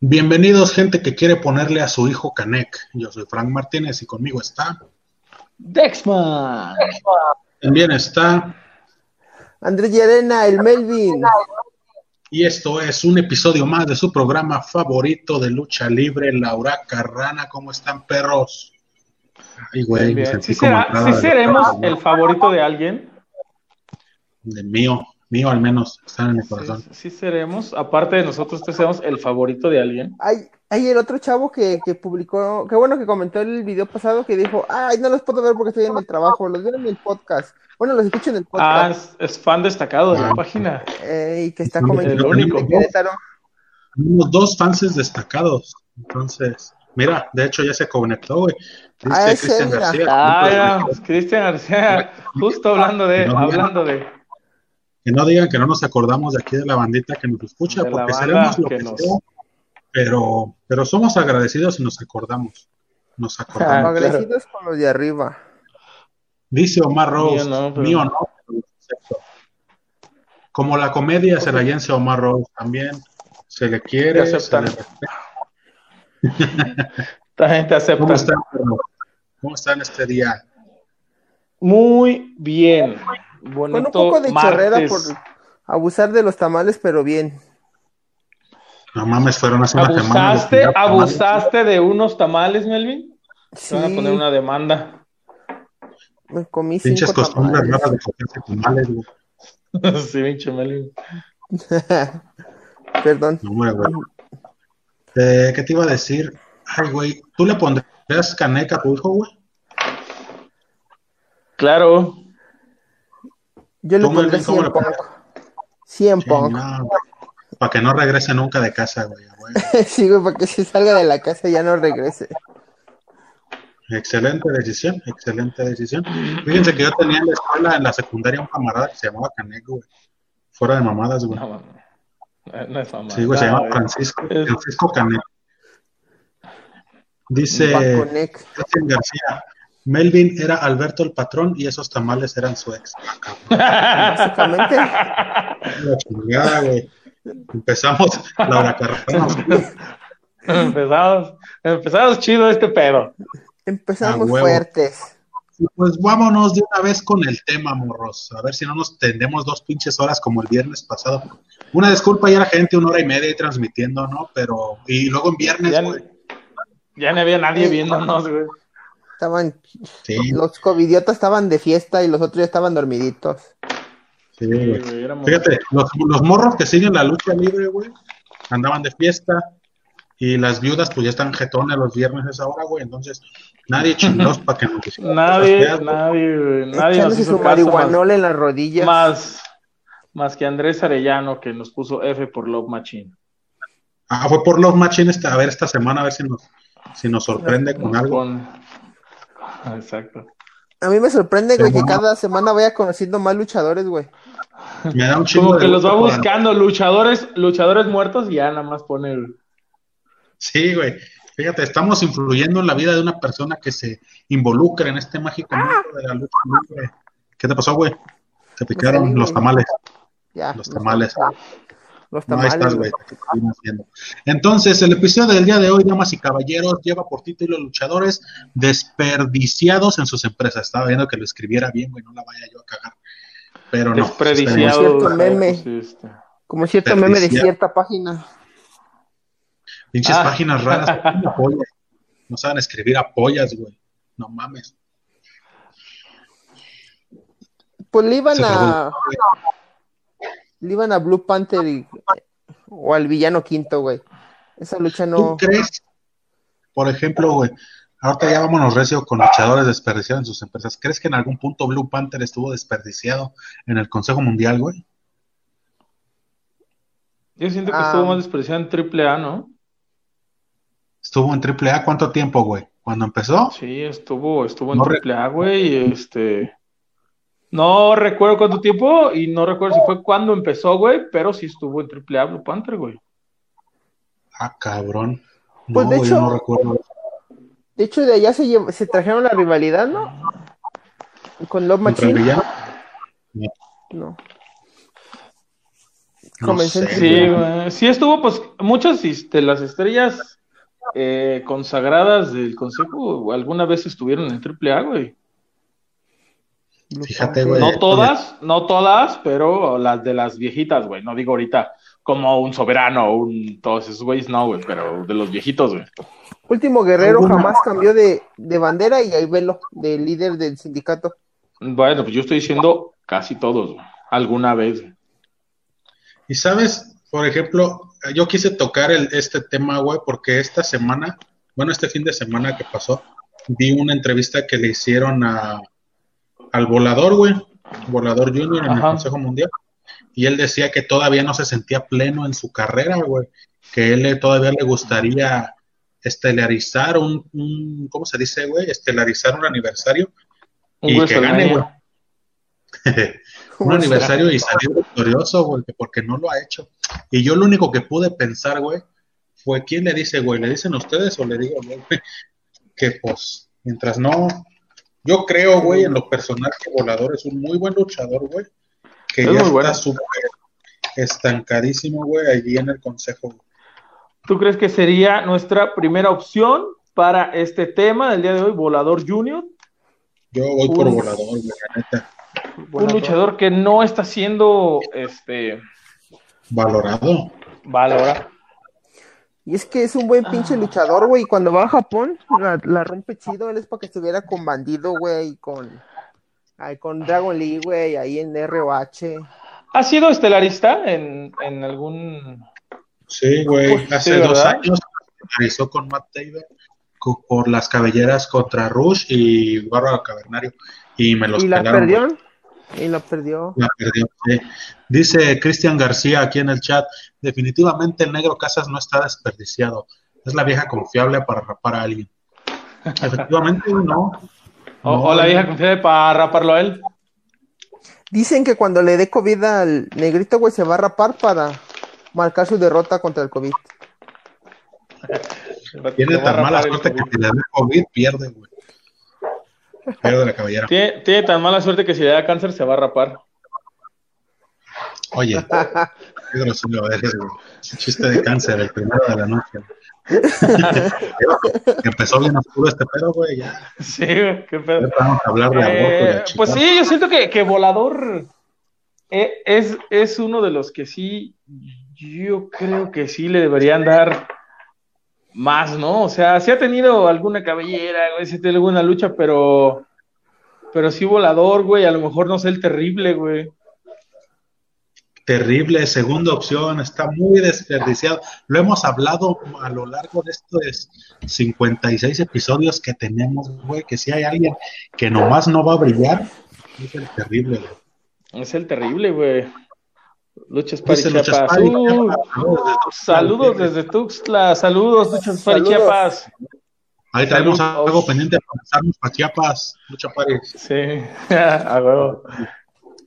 Bienvenidos, gente que quiere ponerle a su hijo Canek. Yo soy Frank Martínez y conmigo está. Dexman. También está. Andrés Llerena, el Melvin. Y esto es un episodio más de su programa favorito de lucha libre, Laura Carrana. ¿Cómo están, perros? Ay, güey, me sentí ¿Sí, será, ¿sí seremos el favorito de alguien? De mío mío al menos, están en el corazón. Sí, seremos, aparte de nosotros, ¿te seremos el favorito de alguien? Hay, hay el otro chavo que, que publicó, que bueno que comentó el video pasado que dijo, ay, no los puedo ver porque estoy en el trabajo, los veo en el podcast. Bueno, los escucho en el podcast. Ah, es, fan destacado de la ah. página. y que está comentando. El único. Tenemos dos fans destacados, entonces... Mira, de hecho ya se conectó, güey. Ah, Cristian García. Ah, Cristian García, justo hablando de, hablando de que no digan que no nos acordamos de aquí de la bandita que nos escucha, porque sabemos lo que, nos... pero, pero somos agradecidos y nos acordamos. Nos acordamos. agradecidos con los de arriba. Dice Omar Rose, mío no, Como la comedia se la llense Omar Rose, también se le quiere, se le La gente acepta. ¿Cómo están, ¿Cómo están este día? Muy bien. Con un poco de chorrera por abusar de los tamales, pero bien. No mames, fueron hace una ¿Abusaste, ¿Abusaste de unos tamales, Melvin? Sí. Van a poner una demanda. Me comí Pinches costumbres raras de comerse tamales, güey. sí, pinche Melvin. Perdón. No, güey. Eh, ¿Qué te iba a decir? Ay, güey, ¿tú le pondrías caneca a tu hijo, güey? Claro. Yo le pondré 100 Punk. 100 Punk. para que no regrese nunca de casa, güey. sí, güey, para que si salga de la casa ya no regrese. Excelente decisión, excelente decisión. Fíjense que yo tenía en la escuela, en la secundaria, un camarada que se llamaba Caneco, güey. Fuera de mamadas, güey. No, no es mamada. Sí, güey, se llama Francisco, Francisco Caneco. Dice Cristian García, Melvin era Alberto el patrón y esos tamales eran su ex. Básicamente. Empezamos Laura Carrera. empezamos, empezamos chido este pedo. Empezamos fuertes. Pues vámonos de una vez con el tema, morros. A ver si no nos tendemos dos pinches horas como el viernes pasado. Una disculpa ya la gente, una hora y media transmitiendo, ¿no? Pero, y luego en viernes, ya, ya no había nadie viéndonos, güey. Estaban, los covidiotas estaban de fiesta y los otros ya estaban dormiditos. Sí, Fíjate, los, morros que siguen la lucha libre, güey, andaban de fiesta y las viudas pues ya están jetones los viernes a esa hora, güey, entonces nadie chingados para que nos Nadie, nadie, nadie nos hizo su marihuanol en las rodillas. Más, más que Andrés Arellano que nos puso F por Love Machine. Ah, fue por Love Machine esta, a ver esta semana, a ver si nos, si nos sorprende con algo. Exacto. A mí me sorprende, güey, que cada semana vaya conociendo más luchadores, güey. Me da un chingo Como que los va buscando luchadores, luchadores muertos y ya nada más pone el... Sí, güey. Fíjate, estamos influyendo en la vida de una persona que se involucra en este mágico mundo de la lucha libre. ¿Qué te pasó, güey? Te picaron los tamales. Ya, los tamales. Los tamales. Entonces, el episodio del día de hoy, damas y caballeros, lleva por título Luchadores desperdiciados en sus empresas. Estaba viendo que lo escribiera bien, güey, no la vaya yo a cagar. Pero no. Desperdiciados. Como cierto meme, como cierto meme de cierta página. Pinches ah. páginas raras. no saben escribir apoyas, güey. No mames. Pues le iban a le iban a Blue Panther o al villano quinto, güey. Esa lucha no. ¿Tú crees? Por ejemplo, güey, ahorita ya vámonos recio con luchadores desperdiciados en sus empresas. ¿Crees que en algún punto Blue Panther estuvo desperdiciado en el Consejo Mundial, güey? Yo siento que estuvo ah. más desperdiciado en AAA, ¿no? Estuvo en AAA cuánto tiempo, güey? ¿Cuando empezó? Sí, estuvo, estuvo en AAA, güey, y este no recuerdo cuánto tiempo y no recuerdo si fue cuando empezó, güey, pero sí estuvo en AAA Blue Panther, güey. Ah, cabrón. Pues de hecho, no recuerdo. De hecho, de allá se, se trajeron la rivalidad, ¿no? Con Love Machine. No. no. sí, sí estuvo, pues, muchas de las estrellas eh, consagradas del consejo alguna vez estuvieron en AAA, güey. Fíjate, güey. No todas, no todas, pero las de las viejitas, güey. No digo ahorita como un soberano, un todos esos güeyes, no, güey, pero de los viejitos, güey. Último guerrero jamás cambió de, de bandera y ahí velo, de líder del sindicato. Bueno, pues yo estoy diciendo casi todos, güey. alguna vez. Y sabes, por ejemplo, yo quise tocar el, este tema, güey, porque esta semana, bueno, este fin de semana que pasó, vi una entrevista que le hicieron a, al volador, güey, volador junior en el Consejo Mundial, y él decía que todavía no se sentía pleno en su carrera, güey, que él todavía le gustaría estelarizar un, un ¿cómo se dice, güey? Estelarizar un aniversario y que gane, güey. un aniversario y salir victorioso, güey, porque no lo ha hecho. Y yo lo único que pude pensar, güey, fue quién le dice, güey, ¿le dicen a ustedes o le digo, güey, que pues, mientras no, yo creo, güey, en lo personal que Volador es un muy buen luchador, güey, que ya está súper estancadísimo, güey, allí en el consejo. ¿Tú crees que sería nuestra primera opción para este tema del día de hoy, Volador Junior? Yo voy por Volador, güey, la neta un luchador que no está siendo este valorado. Valorado. Y es que es un buen pinche ah. luchador, güey. Y cuando va a Japón, la, rompe chido. Él es para que estuviera con Bandido, güey. Con, con Dragon Lee, güey. Ahí en ROH. ¿Ha sido estelarista en, en algún. Sí, güey. Hace dos años estelarizó con Matt Taylor por las cabelleras contra Rush y Bárbaro Cavernario. Y me los ¿Y la perdió? Y la perdió. La perdió, Dice Cristian García aquí en el chat, definitivamente el negro Casas no está desperdiciado. Es la vieja confiable para rapar a alguien. Efectivamente, no. O, la vieja confiable para raparlo a él. Dicen que cuando le dé COVID al negrito, güey, se va a rapar para marcar su derrota contra el COVID. Tiene tan mala suerte que si le dé COVID, pierde, güey. Pierde la cabellera. Tiene, tan mala suerte que si le da cáncer se va a rapar. Oye, qué grosero eres. Chiste de cáncer, el primero de la noche. empezó bien oscuro este pedo, güey, ya. Sí, qué pedo. Vamos a hablar de eh, Pues sí, yo siento que, que Volador eh, es, es uno de los que sí, yo creo que sí le deberían dar más, ¿no? O sea, sí ha tenido alguna cabellera, güey, sí ha tenido alguna lucha, pero, pero sí volador, güey, a lo mejor no sé el terrible, güey. Terrible, segunda opción, está muy desperdiciado. Lo hemos hablado a lo largo de estos 56 episodios que tenemos, güey, que si hay alguien que nomás no va a brillar, es el terrible, güey. Es el terrible, güey. Luchas para Chiapas. Uh, saludos desde Tuxtla. Saludos, Luchas para Chiapas. Ahí traemos algo pendiente para pasarnos para Chiapas. Lucha Paris. Sí, a huevo.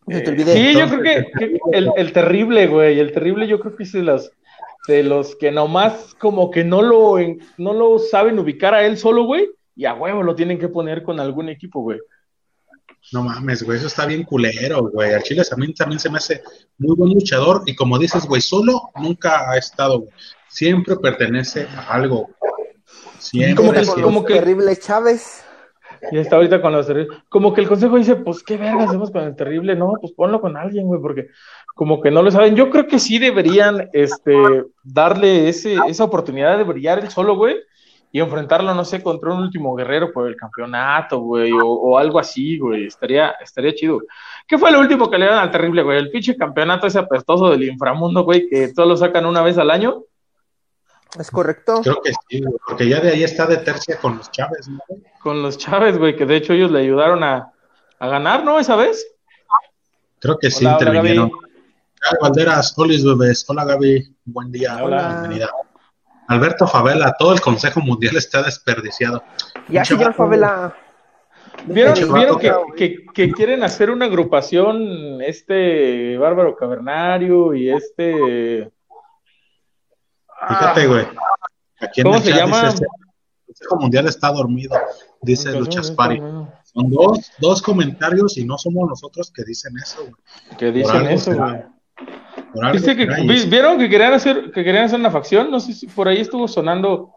sí, yo creo que, el, el, terrible, güey, el terrible yo creo que es de los, de los que nomás como que no lo, no lo saben ubicar a él solo, güey, y a huevo lo tienen que poner con algún equipo, güey. No mames, güey, eso está bien culero, güey. Al Chile también, también se me hace muy buen luchador y como dices, güey, solo nunca ha estado, güey. Siempre pertenece a algo. Siempre. Como que, como que terrible Chávez. Y está ahorita con los terribles. Como que el consejo dice, pues qué verga hacemos con el terrible, no, pues ponlo con alguien, güey, porque como que no lo saben. Yo creo que sí deberían, este, darle ese, esa oportunidad de brillar el solo, güey, y enfrentarlo, no sé, contra un último guerrero por el campeonato, güey, o, algo así, güey, estaría, estaría chido. ¿Qué fue lo último que le dieron al terrible, güey? El pinche campeonato ese apestoso del inframundo, güey, que todos lo sacan una vez al año. Es correcto. Creo que sí, porque ya de ahí está de tercia con los Chávez, ¿no? Con los Chávez, güey, que de hecho ellos le ayudaron a, a ganar, ¿no? Esa vez. Creo que sí, intervinieron. Hola, Valderas, bebés. Hola, Gaby. Buen día. Hola. Bienvenida. Alberto Favela, todo el Consejo Mundial está desperdiciado. Ya, señor Favela. ¿Vieron, que, quieren hacer una agrupación, este Bárbaro Cavernario y este... Fíjate, güey. ¿Cómo se llama? el Consejo Mundial está dormido, dice Luchaspari. Son dos, dos comentarios y no somos nosotros que dicen eso, güey. Que dicen eso, güey. Dice que, ¿Vieron que querían, hacer, que querían hacer una facción? No sé si por ahí estuvo sonando,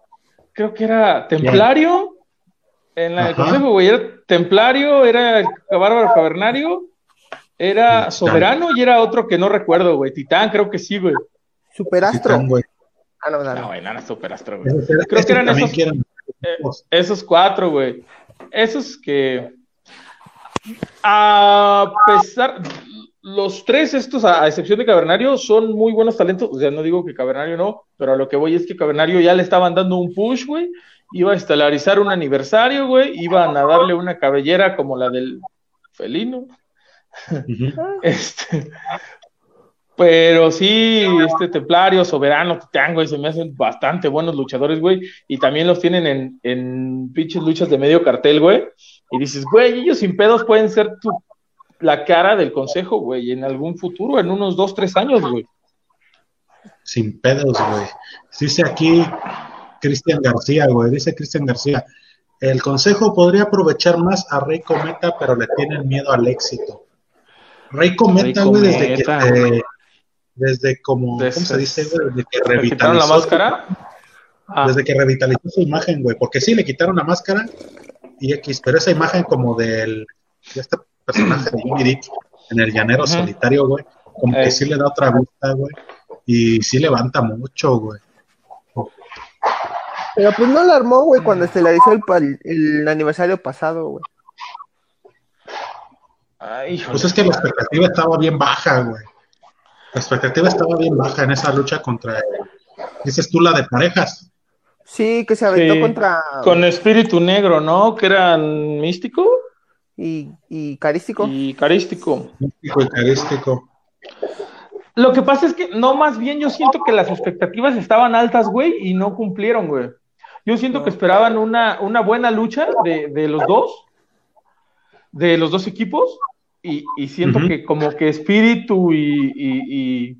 creo que era Templario. En la consejo, güey, era Templario, era el Bárbaro Cavernario, era Soberano y era otro que no recuerdo, güey. Titán, creo que sí, güey. Superastro. Ah, no, no, no, güey, no, Superastro, güey. Creo que eran esos, eh, esos cuatro, güey. Esos que. A pesar, los tres estos, a, excepción de Cavernario, son muy buenos talentos. O sea, no digo que Cavernario no, pero a lo que voy es que Cavernario ya le estaban dando un push, güey. Iba a estelarizar un aniversario, güey. Iban a darle una cabellera como la del felino. este, pero sí, este Templario, Soberano, Titango, y se me hacen bastante buenos luchadores, güey. Y también los tienen en, en pinches luchas de medio cartel, güey. Y dices, güey, ellos sin pedos pueden ser tu la cara del consejo, güey, en algún futuro, en unos dos, tres años, güey. Sin pedos, güey. Dice aquí Cristian García, güey, dice Cristian García, el consejo podría aprovechar más a Rey Cometa, pero le tienen miedo al éxito. Rey Cometa, güey, desde que... Eh, desde como, ¿cómo se dice, güey? Desde que revitalizó. la máscara? Ah. Desde que revitalizó su imagen, güey, porque sí, le quitaron la máscara y X, pero esa imagen como del, de este personaje de Dick en el llanero solitario, güey, como que sí le da otra vista, güey, y sí levanta mucho, güey. Pero pues no la armó, güey, cuando estelarizó el, el aniversario pasado, güey. pues es que la expectativa estaba bien baja, güey. La expectativa estaba bien baja en esa lucha contra, dices tú, la de parejas. Sí, que se aventó contra... Con Espíritu Negro, ¿no? Que eran místico y, carístico. Y carístico. Carístico. Lo que pasa es que, no, más bien yo siento que las expectativas estaban altas, güey, y no cumplieron, güey. Yo siento que esperaban una, una buena lucha de, de, los dos, de los dos equipos, y, y siento que como que Espíritu y, y,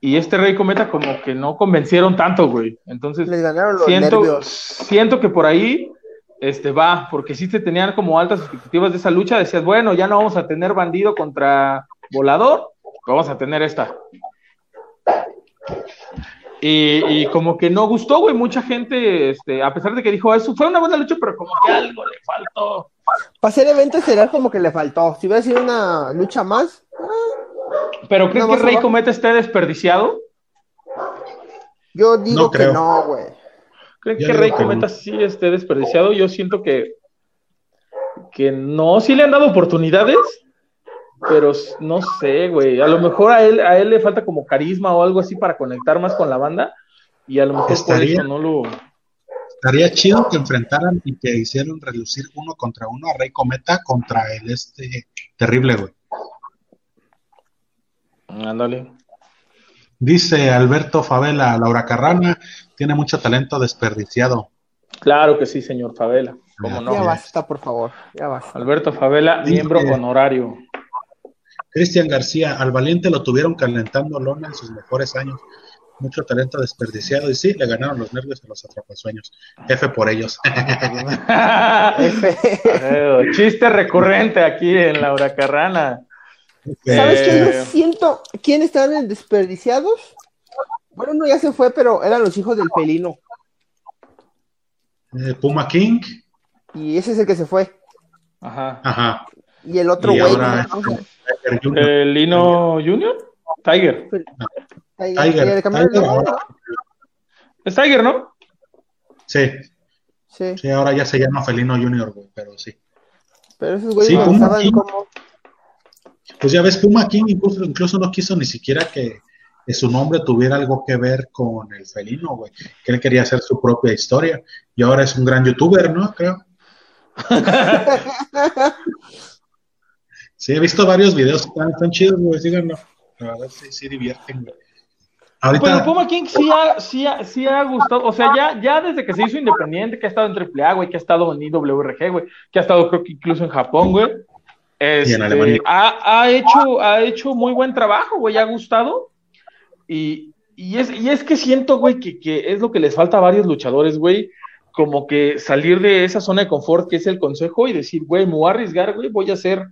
y, este Rey Cometa como que no convencieron tanto, güey. Entonces, siento, siento que por ahí este va, porque si te tenían como altas expectativas de esa lucha, decías, bueno, ya no vamos a tener bandido contra volador, vamos a tener esta. Y, como que no gustó, güey, mucha gente, este, a pesar de que dijo, eso fue una buena lucha, pero como que algo le faltó. Para hacer eventos será como que le faltó. Si hubiera sido una lucha más. ¿Pero crees que Rey Cometa esté desperdiciado? Yo digo que no, güey. ¿Creen que Rey Cometa sí esté desperdiciado? Yo siento que, que no, sí le han dado oportunidades, pero no sé, güey. A lo mejor a él, a él le falta como carisma o algo así para conectar más con la banda, y a lo mejor estaría, por eso no lo. Estaría chido que enfrentaran y que hicieran relucir uno contra uno a Rey Cometa contra el este terrible, güey. Ándale. Dice Alberto Favela, Laura Carrana tiene mucho talento desperdiciado. Claro que sí, señor Favela. ¿Cómo no? Ya basta, por favor. Ya basta. Alberto Favela, miembro honorario. Cristian García, al valiente lo tuvieron calentando lona en sus mejores años. Mucho talento desperdiciado. Y sí, le ganaron los nervios a los atrapasueños. F por ellos. Chiste recurrente aquí en Laura Carrana. ¿Sabes qué? Yo eh, siento. ¿Quién están en desperdiciados? Bueno, no, ya se fue, pero eran los hijos del felino. Eh, Puma King. Y ese es el que se fue. Ajá. Ajá. Y el otro güey. ¿El Lino Junior? Tiger. Tiger. Es Tiger, ¿no? Sí. sí. Sí, ahora ya se llama Felino Junior, güey, pero sí. Pero esos güeyes sí, estaban como pues ya ves, Puma King incluso, incluso no quiso ni siquiera que, su nombre tuviera algo que ver con el felino, güey. Que él quería hacer su propia historia. Y ahora es un gran youtuber, ¿no? Creo. sí, he visto varios videos, están, están chidos, güey, síganlo. La verdad sí, sí divierten, güey. Ahorita... Pero Puma King sí ha, sí, ha, sí ha gustado, o sea, ya, ya desde que se hizo independiente, que ha estado en AAA, güey, que ha estado en IWRG, güey, que ha estado creo que incluso en Japón, güey, este, ha, hecho, ha hecho muy buen trabajo, güey, ha gustado. Y, es, y es que siento, güey, que, es lo que les falta a varios luchadores, güey, como que salir de esa zona de confort que es el consejo y decir, güey, me voy a arriesgar, güey, voy a hacer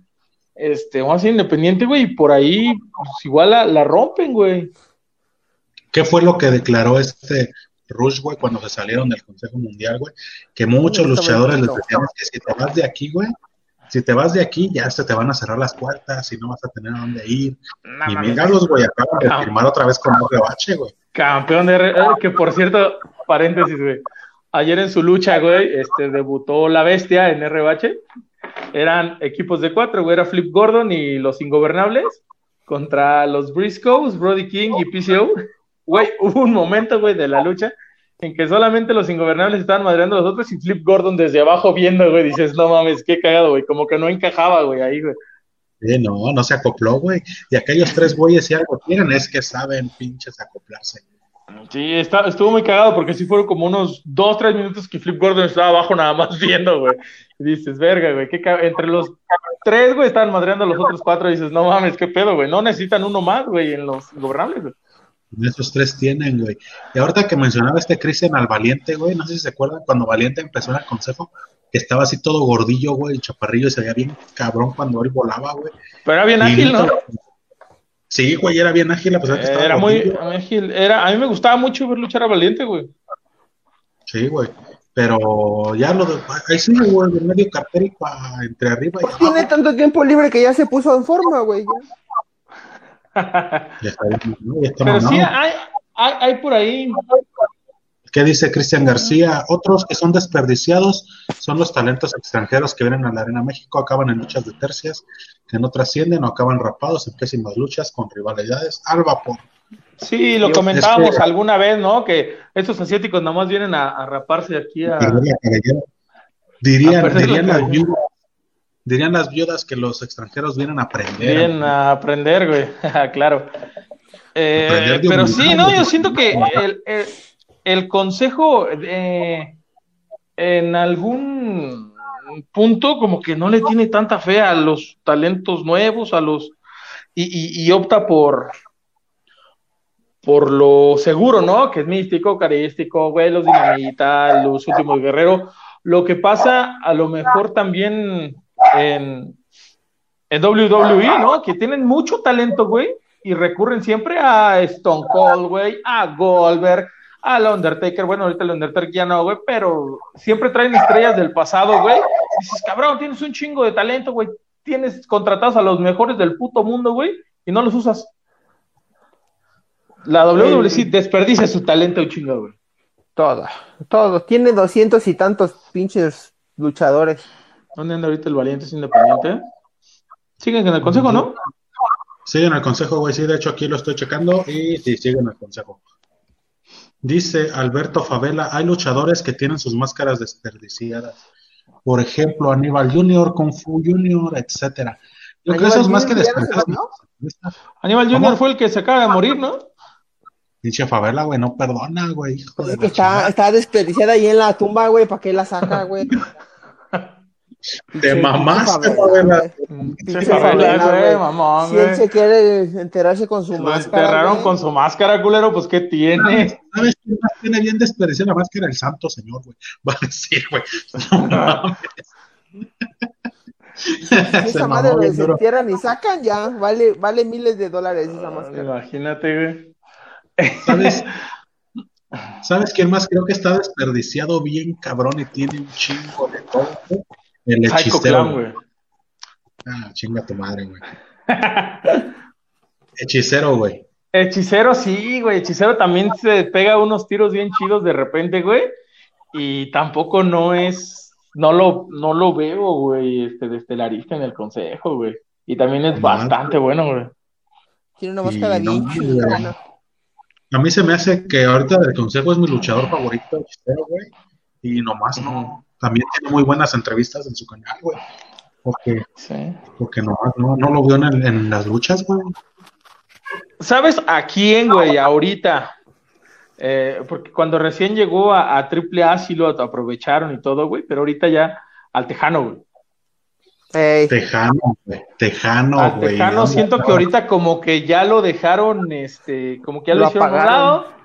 este, vamos a ser independiente, güey, y por ahí pues, igual la, la rompen, güey. ¿Qué fue lo que declaró este Rush, güey, cuando se salieron del Consejo Mundial, güey? Que muchos luchadores les decíamos que si te vas de aquí, güey, si te vas de aquí, ya se te van a cerrar las puertas y no vas a tener a dónde ir. y míralos, güey, acaban de firmar otra vez con RBH, güey. Campeón de R eh, que por cierto, paréntesis, güey. Ayer en su lucha, güey, este, debutó la bestia en RBH. Eran equipos de cuatro, güey. Era Flip Gordon y los Ingobernables contra los Briscoes, Brody King y PCO. Güey, hubo un momento, güey, de la lucha en que solamente los ingobernables estaban madreando a los otros y Flip Gordon desde abajo viendo, güey, dices, no mames, qué cagado, güey, como que no encajaba, güey, ahí, güey. Sí, no, no se acopló, güey. Y aquellos tres güeyes, si algo tienen, es que saben pinches acoplarse. Sí, está, estuvo muy cagado porque sí fueron como unos dos, tres minutos que Flip Gordon estaba abajo nada más viendo, güey. Y dices, verga, güey, qué entre los tres, güey, estaban madreando a los otros cuatro y dices, no mames, qué pedo, güey, no necesitan uno más, güey, en los ingobernables, güey. Esos tres tienen, güey. Y ahorita que mencionaba este Cristian al Valiente, güey, no sé si se acuerdan cuando Valiente empezó en el consejo, que estaba así todo gordillo, güey, chaparrillo, y se veía bien cabrón cuando él volaba, güey. Pero era bien ágil, ¿no? Sí, güey, era bien ágil, a pesar que estaba Era muy ágil. Era, a mí me gustaba mucho ver luchar a Valiente, güey. Sí, güey. Pero ya lo de. Ahí sí, güey, de medio cartérico entre arriba y Tiene tanto tiempo libre que ya se puso en forma, güey. Pero sí, hay, hay, por ahí. ¿Qué dice Cristian García? Otros que son desperdiciados son los talentos extranjeros que vienen a la Arena México, acaban en luchas de tercias, que no trascienden o acaban rapados en pésimas luchas con rivalidades al vapor. Sí, lo comentábamos alguna vez, ¿no? Que estos asiáticos nomás vienen a, raparse aquí a. Dirían, dirían, las dirían las viudas que los extranjeros vienen a aprender. Vienen a aprender, güey, claro. Eh, pero sí, no, yo siento que el, consejo eh, en algún punto como que no le tiene tanta fe a los talentos nuevos, a los y, opta por por lo seguro, ¿no? Que es místico, carístico, güey, los dinamita, los últimos guerreros. Lo que pasa a lo mejor también en, en WWE, ¿no? Que tienen mucho talento, güey, y recurren siempre a Stone Cold, güey, a Goldberg, al Undertaker. Bueno, ahorita el Undertaker ya no, güey, pero siempre traen estrellas del pasado, güey. Dices, cabrón, tienes un chingo de talento, güey. Tienes contratados a los mejores del puto mundo, güey, y no los usas. La WWE sí desperdicia su talento un chingo, güey. Todo, todo. Tiene doscientos y tantos pinches luchadores. ¿Dónde anda ahorita el Valiente es independiente? Siguen en el consejo, ¿no? Siguen el consejo, güey. Sí, de hecho aquí lo estoy checando y sí, siguen el consejo. Dice Alberto Favela, hay luchadores que tienen sus máscaras desperdiciadas. Por ejemplo, Aníbal Junior, Kung Fu Junior, etcétera. Yo creo que eso es más que desperdiciado. Aníbal Junior fue el que se acaba de morir, ¿no? Pinche Favela, güey, no perdona, güey. está, está desperdiciada ahí en la tumba, güey, ¿para qué la saca, güey? De mamón, Si él se quiere enterarse con su máscara. enterraron con su máscara, culero, pues ¿qué tiene? ¿Sabes quién más tiene bien desperdiciada la máscara? El santo señor, güey. Va a decir, güey. No mames. esa madre se entierran y sacan ya, vale, vale miles de dólares esa máscara. Imagínate, güey. ¿Sabes? ¿Sabes quién más creo que está desperdiciado bien cabrón y tiene un chingo de todo? El hechicero. güey. Ah, chinga tu madre, güey. hechicero, güey. Hechicero, sí, güey. Hechicero también se pega unos tiros bien chidos de repente, güey. Y tampoco no es. No lo, no lo veo, güey, este, de estelarista en el consejo, güey. Y también es bastante bueno, güey. Tiene una máscara bien A mí se me hace que ahorita del consejo es mi luchador favorito, hechicero, güey. Y nomás no también tiene muy buenas entrevistas en su canal, güey. Porque, porque no, no, lo vio en, las luchas, güey. ¿Sabes a quién, güey, ahorita? Eh, porque cuando recién llegó a, a AAA sí lo aprovecharon y todo, güey, pero ahorita ya al Tejano, güey. Tejano, güey. Tejano, güey. Tejano siento que ahorita como que ya lo dejaron, este, como que ya lo, lo hicieron a un lado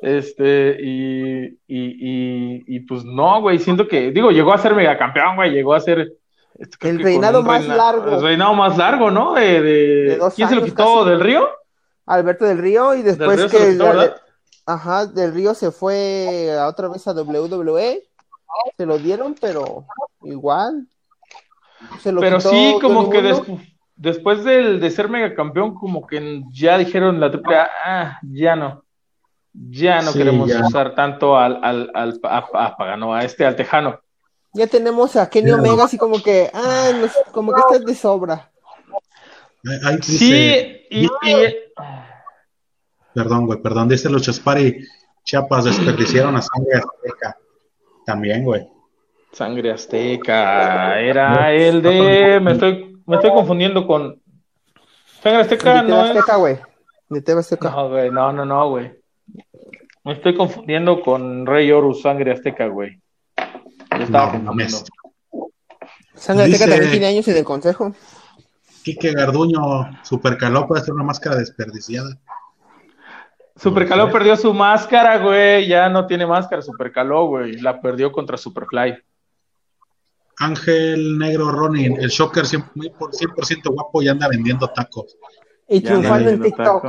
este, y, y, y, y, pues no, güey, siento que, digo, llegó a ser megacampeón, güey, llegó a ser el reinado más largo. El reinado más largo, ¿no? De, ¿Quién se lo quitó? ¿Del Río? Alberto del Río y después que... ajá, del Río se fue a otra vez a WWE. Se lo dieron, pero igual. Se lo pero sí, como que después del, de ser megacampeón, como que ya dijeron la triple ah, ya no. Ya no queremos usar tanto al, al, al a, Pagano, a este, al Tejano. Ya tenemos a Kenny Omega así como que, ah, como que está de sobra. sí, y, Perdón, güey, perdón, dice los Chaspari Chiapas desperdiciaron a Sangre Azteca. También, güey. Sangre Azteca, era el de, me estoy, me estoy confundiendo con Sangre Azteca, no Azteca, güey. De Azteca. No, güey, no, no, no, güey. Me estoy confundiendo con Rey Horus, Sangre Azteca, güey. estaba confundiendo. Sangre Azteca también tiene años en el consejo. Quique Garduño, Supercaló puede ser una máscara desperdiciada. Supercaló perdió su máscara, güey. Ya no tiene máscara, Supercaló, güey. La perdió contra Superfly. Ángel Negro Ronin, el Shocker 100%, guapo y anda vendiendo tacos. Y triunfando en TikTok.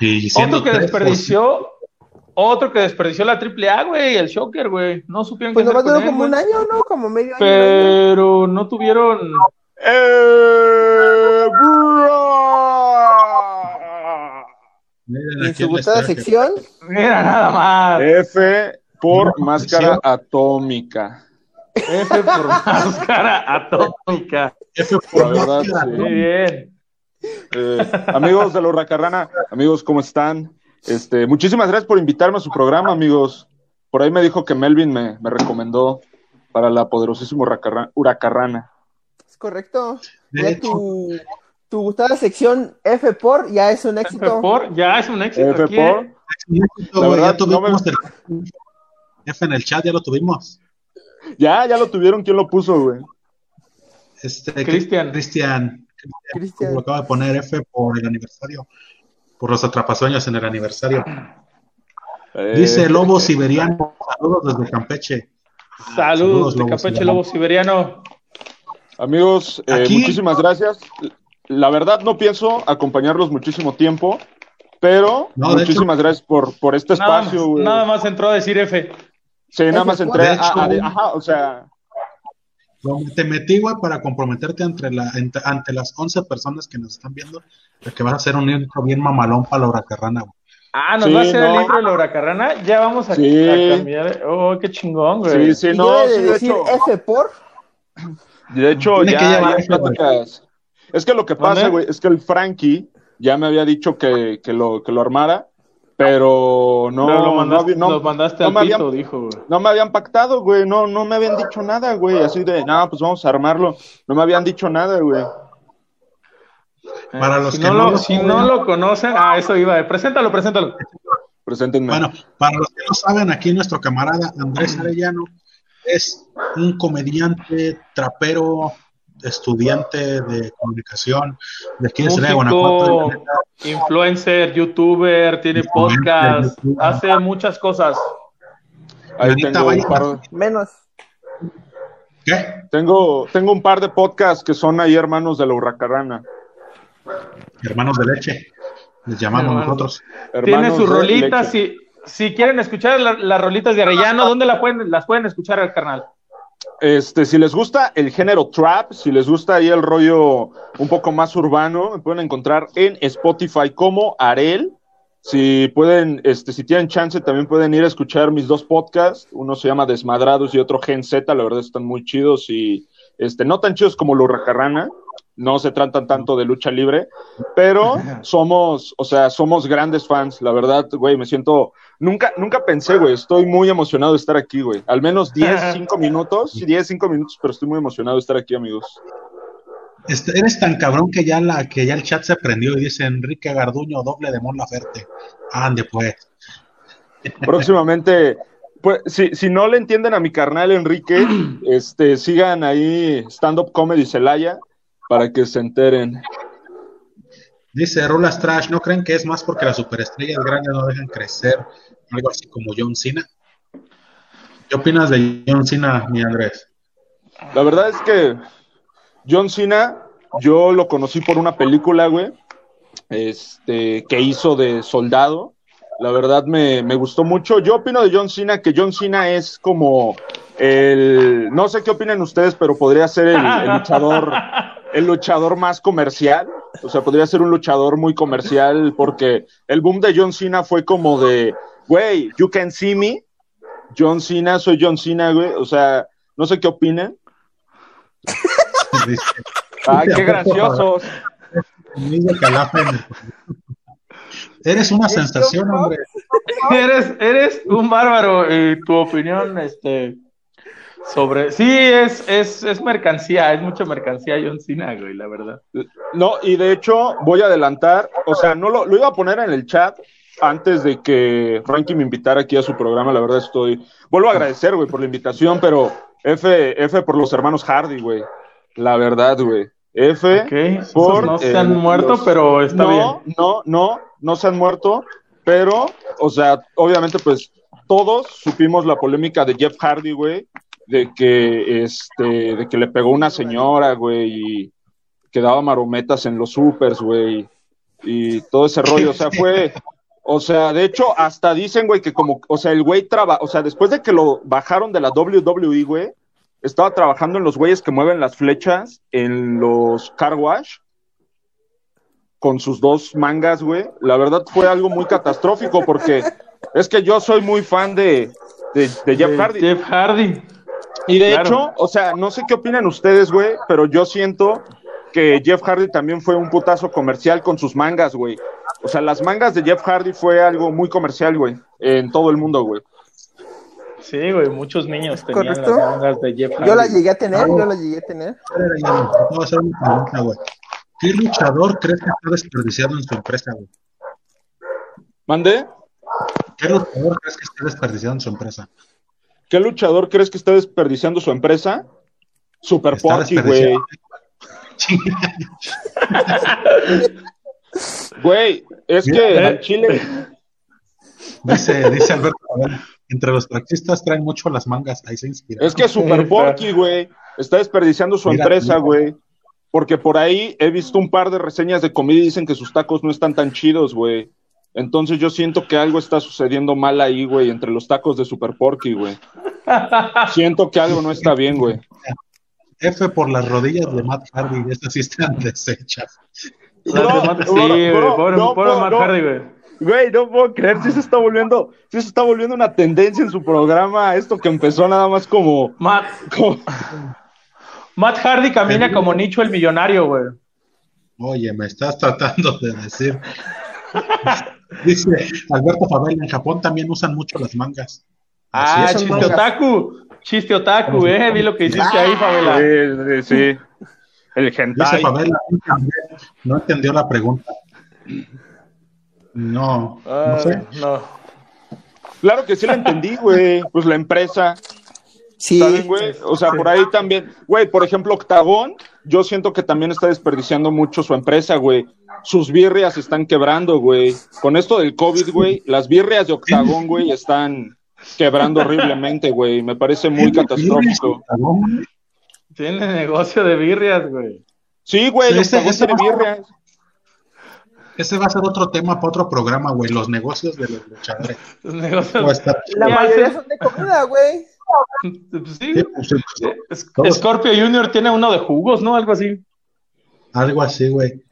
Y otro que desperdició, otro que desperdició la triple A, güey, el Shocker, güey. No supieron pues nomás duró como un año, ¿no? Como medio año. Pero no tuvieron. Eh, en su gustada sección. Mira nada más. F por máscara atómica. F por máscara atómica. F por la verdad, Muy bien. Eh, amigos de la Huracarrana, amigos, ¿cómo están? Este, muchísimas gracias por invitarme a su programa, amigos. Por ahí me dijo que Melvin me, recomendó para la poderosísima Huracarrana. Es correcto. tu, tu gustada sección F por ya es un éxito. F por ya es un éxito. F por. La verdad, tuvimos F en el chat, ya lo tuvimos. Ya, ya lo tuvieron. ¿Quién lo puso, güey? Este, Cristian. Cristian. Cristian. Lo acaba de poner F por el aniversario, por los atrapasueños en el aniversario. Eh, Dice Lobo Siberiano, saludos desde Campeche. Saludos, de Campeche, Lobo Siberiano. Amigos, eh, muchísimas gracias. La verdad no pienso acompañarlos muchísimo tiempo, pero muchísimas gracias por, por este espacio. Nada más, entró a decir F. Sí, nada más entré a, ajá, o sea, te metí, güey, para comprometerte ante, la, ante, las 11 personas que nos están viendo, de que vas a hacer un libro bien mamalón para la huracarrana, güey. Ah, ¿nos va a hacer el libro de la huracarrana? Ya vamos a, cambiar. Oh, qué chingón, güey. Sí, sí, no. Sí, de decir F por? De hecho, ya, Es que lo que pasa, güey, es que el Frankie ya me había dicho que, que, lo, que lo armara pero no, lo mandaste, no, mandaste al pito, dijo, No me habían pactado, güey, no, no me habían dicho nada, güey, así de, no, pues vamos a armarlo. No me habían dicho nada, güey. Para los si que no, lo, si no lo conocen, ah, eso iba, preséntalo, preséntalo. Preséntenme. Bueno, para los que no saben, aquí nuestro camarada Andrés Arellano es un comediante, trapero, estudiante de comunicación de aquí de Guanajuato. Influencer, youtuber, tiene podcast, hace muchas cosas. Ahí tengo un par... Menos. ¿Qué? Tengo, tengo un par de podcasts que son ahí hermanos de la Hurracarrana. Hermanos de leche, les llamamos nosotros. Tiene sus rolitas, si, si quieren escuchar las rolitas de Arellano, ¿dónde la pueden, las pueden escuchar al carnal? Este, si les gusta el género trap, si les gusta ahí el rollo un poco más urbano, me pueden encontrar en Spotify como Arel. Si pueden, este, si tienen chance, también pueden ir a escuchar mis dos podcasts. Uno se llama Desmadrados y otro Gen Z. La verdad están muy chidos y este, no tan chidos como Lurracarrana no se tratan tanto de lucha libre, pero somos, o sea, somos grandes fans, la verdad, güey, me siento, nunca, nunca pensé, güey, estoy muy emocionado de estar aquí, güey, al menos 10, 5 minutos, 10, 5 minutos, pero estoy muy emocionado de estar aquí, amigos. Este, eres tan cabrón que ya, la, que ya el chat se prendió y dice Enrique Garduño, doble de Mon Laferte. Ande, pues. Próximamente, pues, si, si no le entienden a mi carnal Enrique, este, sigan ahí Stand Up Comedy Celaya, para que se enteren. Dice Rulas Trash, ¿no creen que es más porque las superestrellas grandes no dejan crecer? Algo así como John Cena. ¿Qué opinas de John Cena, mi Andrés? La verdad es que John Cena, yo lo conocí por una película, güey, este, que hizo de soldado. La verdad me, me gustó mucho. Yo opino de John Cena que John Cena es como el, no sé qué opinan ustedes, pero podría ser el, el luchador, el luchador más comercial. O sea, podría ser un luchador muy comercial porque el boom de John Cena fue como de, güey, you can see me. John Cena, soy John Cena, güey. O sea, no sé qué opinan. Ay, qué graciosos. Eres una sensación, hombre. Eres, eres un bárbaro. Y tu opinión, este, sobre. Sí, es, es, es mercancía, es mucha mercancía John Cena, güey, la verdad. No, y de hecho, voy a adelantar, o sea, no lo, lo iba a poner en el chat antes de que Frankie me invitara aquí a su programa, la verdad estoy. Vuelvo a agradecer, güey, por la invitación, pero F, F por los hermanos Hardy, güey. La verdad, güey. F por. no se eh, han muerto, los- pero está no, bien. No, no, no se han muerto, pero, o sea, obviamente, pues todos supimos la polémica de Jeff Hardy, güey, de que, este, de que le pegó una señora, güey, y que daba marometas en los supers, güey, y todo ese rollo, o sea, fue, o sea, de hecho, hasta dicen, güey, que como, o sea, el güey traba, o sea, después de que lo bajaron de la WWE, güey, estaba trabajando en los güeyes que mueven las flechas en los car wash con sus dos mangas, güey. La verdad fue algo muy catastrófico porque es que yo soy muy fan de, de, de Jeff Hardy. Jeff Hardy. Y de claro. hecho, o sea, no sé qué opinan ustedes, güey, pero yo siento que Jeff Hardy también fue un putazo comercial con sus mangas, güey. O sea, las mangas de Jeff Hardy fue algo muy comercial, güey, en todo el mundo, güey. Sí, güey, muchos niños tenían correcto. las mangas de Jeff Hardy. Yo la llegué a tener, yo la llegué a tener. Espera, ya, no, te voy a hacer una pregunta, güey. ¿Qué luchador crees que está desperdiciado en su empresa, güey? ¿Mande? ¿Qué luchador crees que está desperdiciado en su empresa? ¿Qué luchador crees que está desperdiciando su empresa? Super Está Porky, güey. Güey, es Mira, que eh. al Chile. Dice, dice Alberto, a ver, entre los taxistas traen mucho las mangas, ahí se inspira. Es que Super. Porky, güey, está desperdiciando su Mira, empresa, güey. Porque por ahí he visto un par de reseñas de comida y dicen que sus tacos no están tan chidos, güey. Entonces yo siento que algo está sucediendo mal ahí, güey, entre los tacos de Super Porky, güey. Siento que algo no está bien, güey. F por las rodillas de Matt Hardy, esas sí están deshechas. No, no, sí, güey, no, pobre, pobre Matt. Hardy, güey. Güey, no puedo creer, si se está volviendo, sí se está volviendo una tendencia en su programa, esto que empezó nada más como, Matt, como- Matt Hardy camina como Nicho el millonario, güey. Oye, me estás tratando de decir. Dice Alberto Favela, en Japón también usan mucho las mangas. Así Ah, es, chiste mangas. otaku. Chiste otaku, eh. Vi lo que hiciste ahí, Favela. Sí, sí, sí. El Dice hentai. Favela, no entendió, la pregunta. No, no Ah, sé. no. Claro que sí la entendí, güey. Pues la empresa, Sí, ¿saben, güey? O sea, por ahí también, güey, por ejemplo, Octagón, yo siento que también está desperdiciando mucho su empresa, güey. Sus birrias están quebrando, güey. Con esto del COVID, güey, las birrias de Octagón, güey, están quebrando horriblemente, güey. Me parece muy catastrófico. Tiene negocio de birrias, güey. Sí, güey, Ese- ese tiene va a ser- birrias. Ese va a ser otro tema para otro programa, güey. Los negocios de los luchadores. Los negocios. La ¿Qué mayoría son de comida, güey. Pues sí, pues, pues, Es- todos. Scorpio Junior tiene uno de jugos, ¿no? Algo así. Algo así, güey.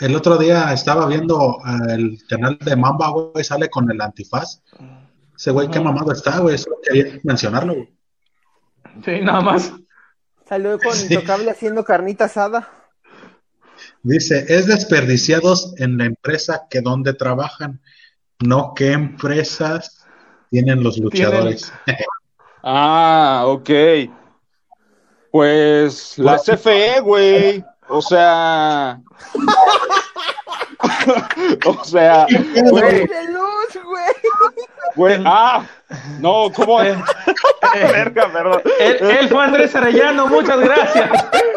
El otro día estaba viendo eh, el canal de Mamba, güey, sale con el antifaz. Ese güey, qué mamado está, güey. Solo quería mencionarlo, güey. Sí, nada más. Salió con Sí. Intocable haciendo carnita asada. Dice, es desperdiciados en la empresa que donde trabajan, no qué empresas tienen los luchadores. Ah, ok. Pues la CFE, güey. O sea. o sea, güey, ¡De luz, güey! güey. Ah, no, ¿cómo? Eh, Verga, perdón. Él, él fue Andrés Arellano, muchas gracias.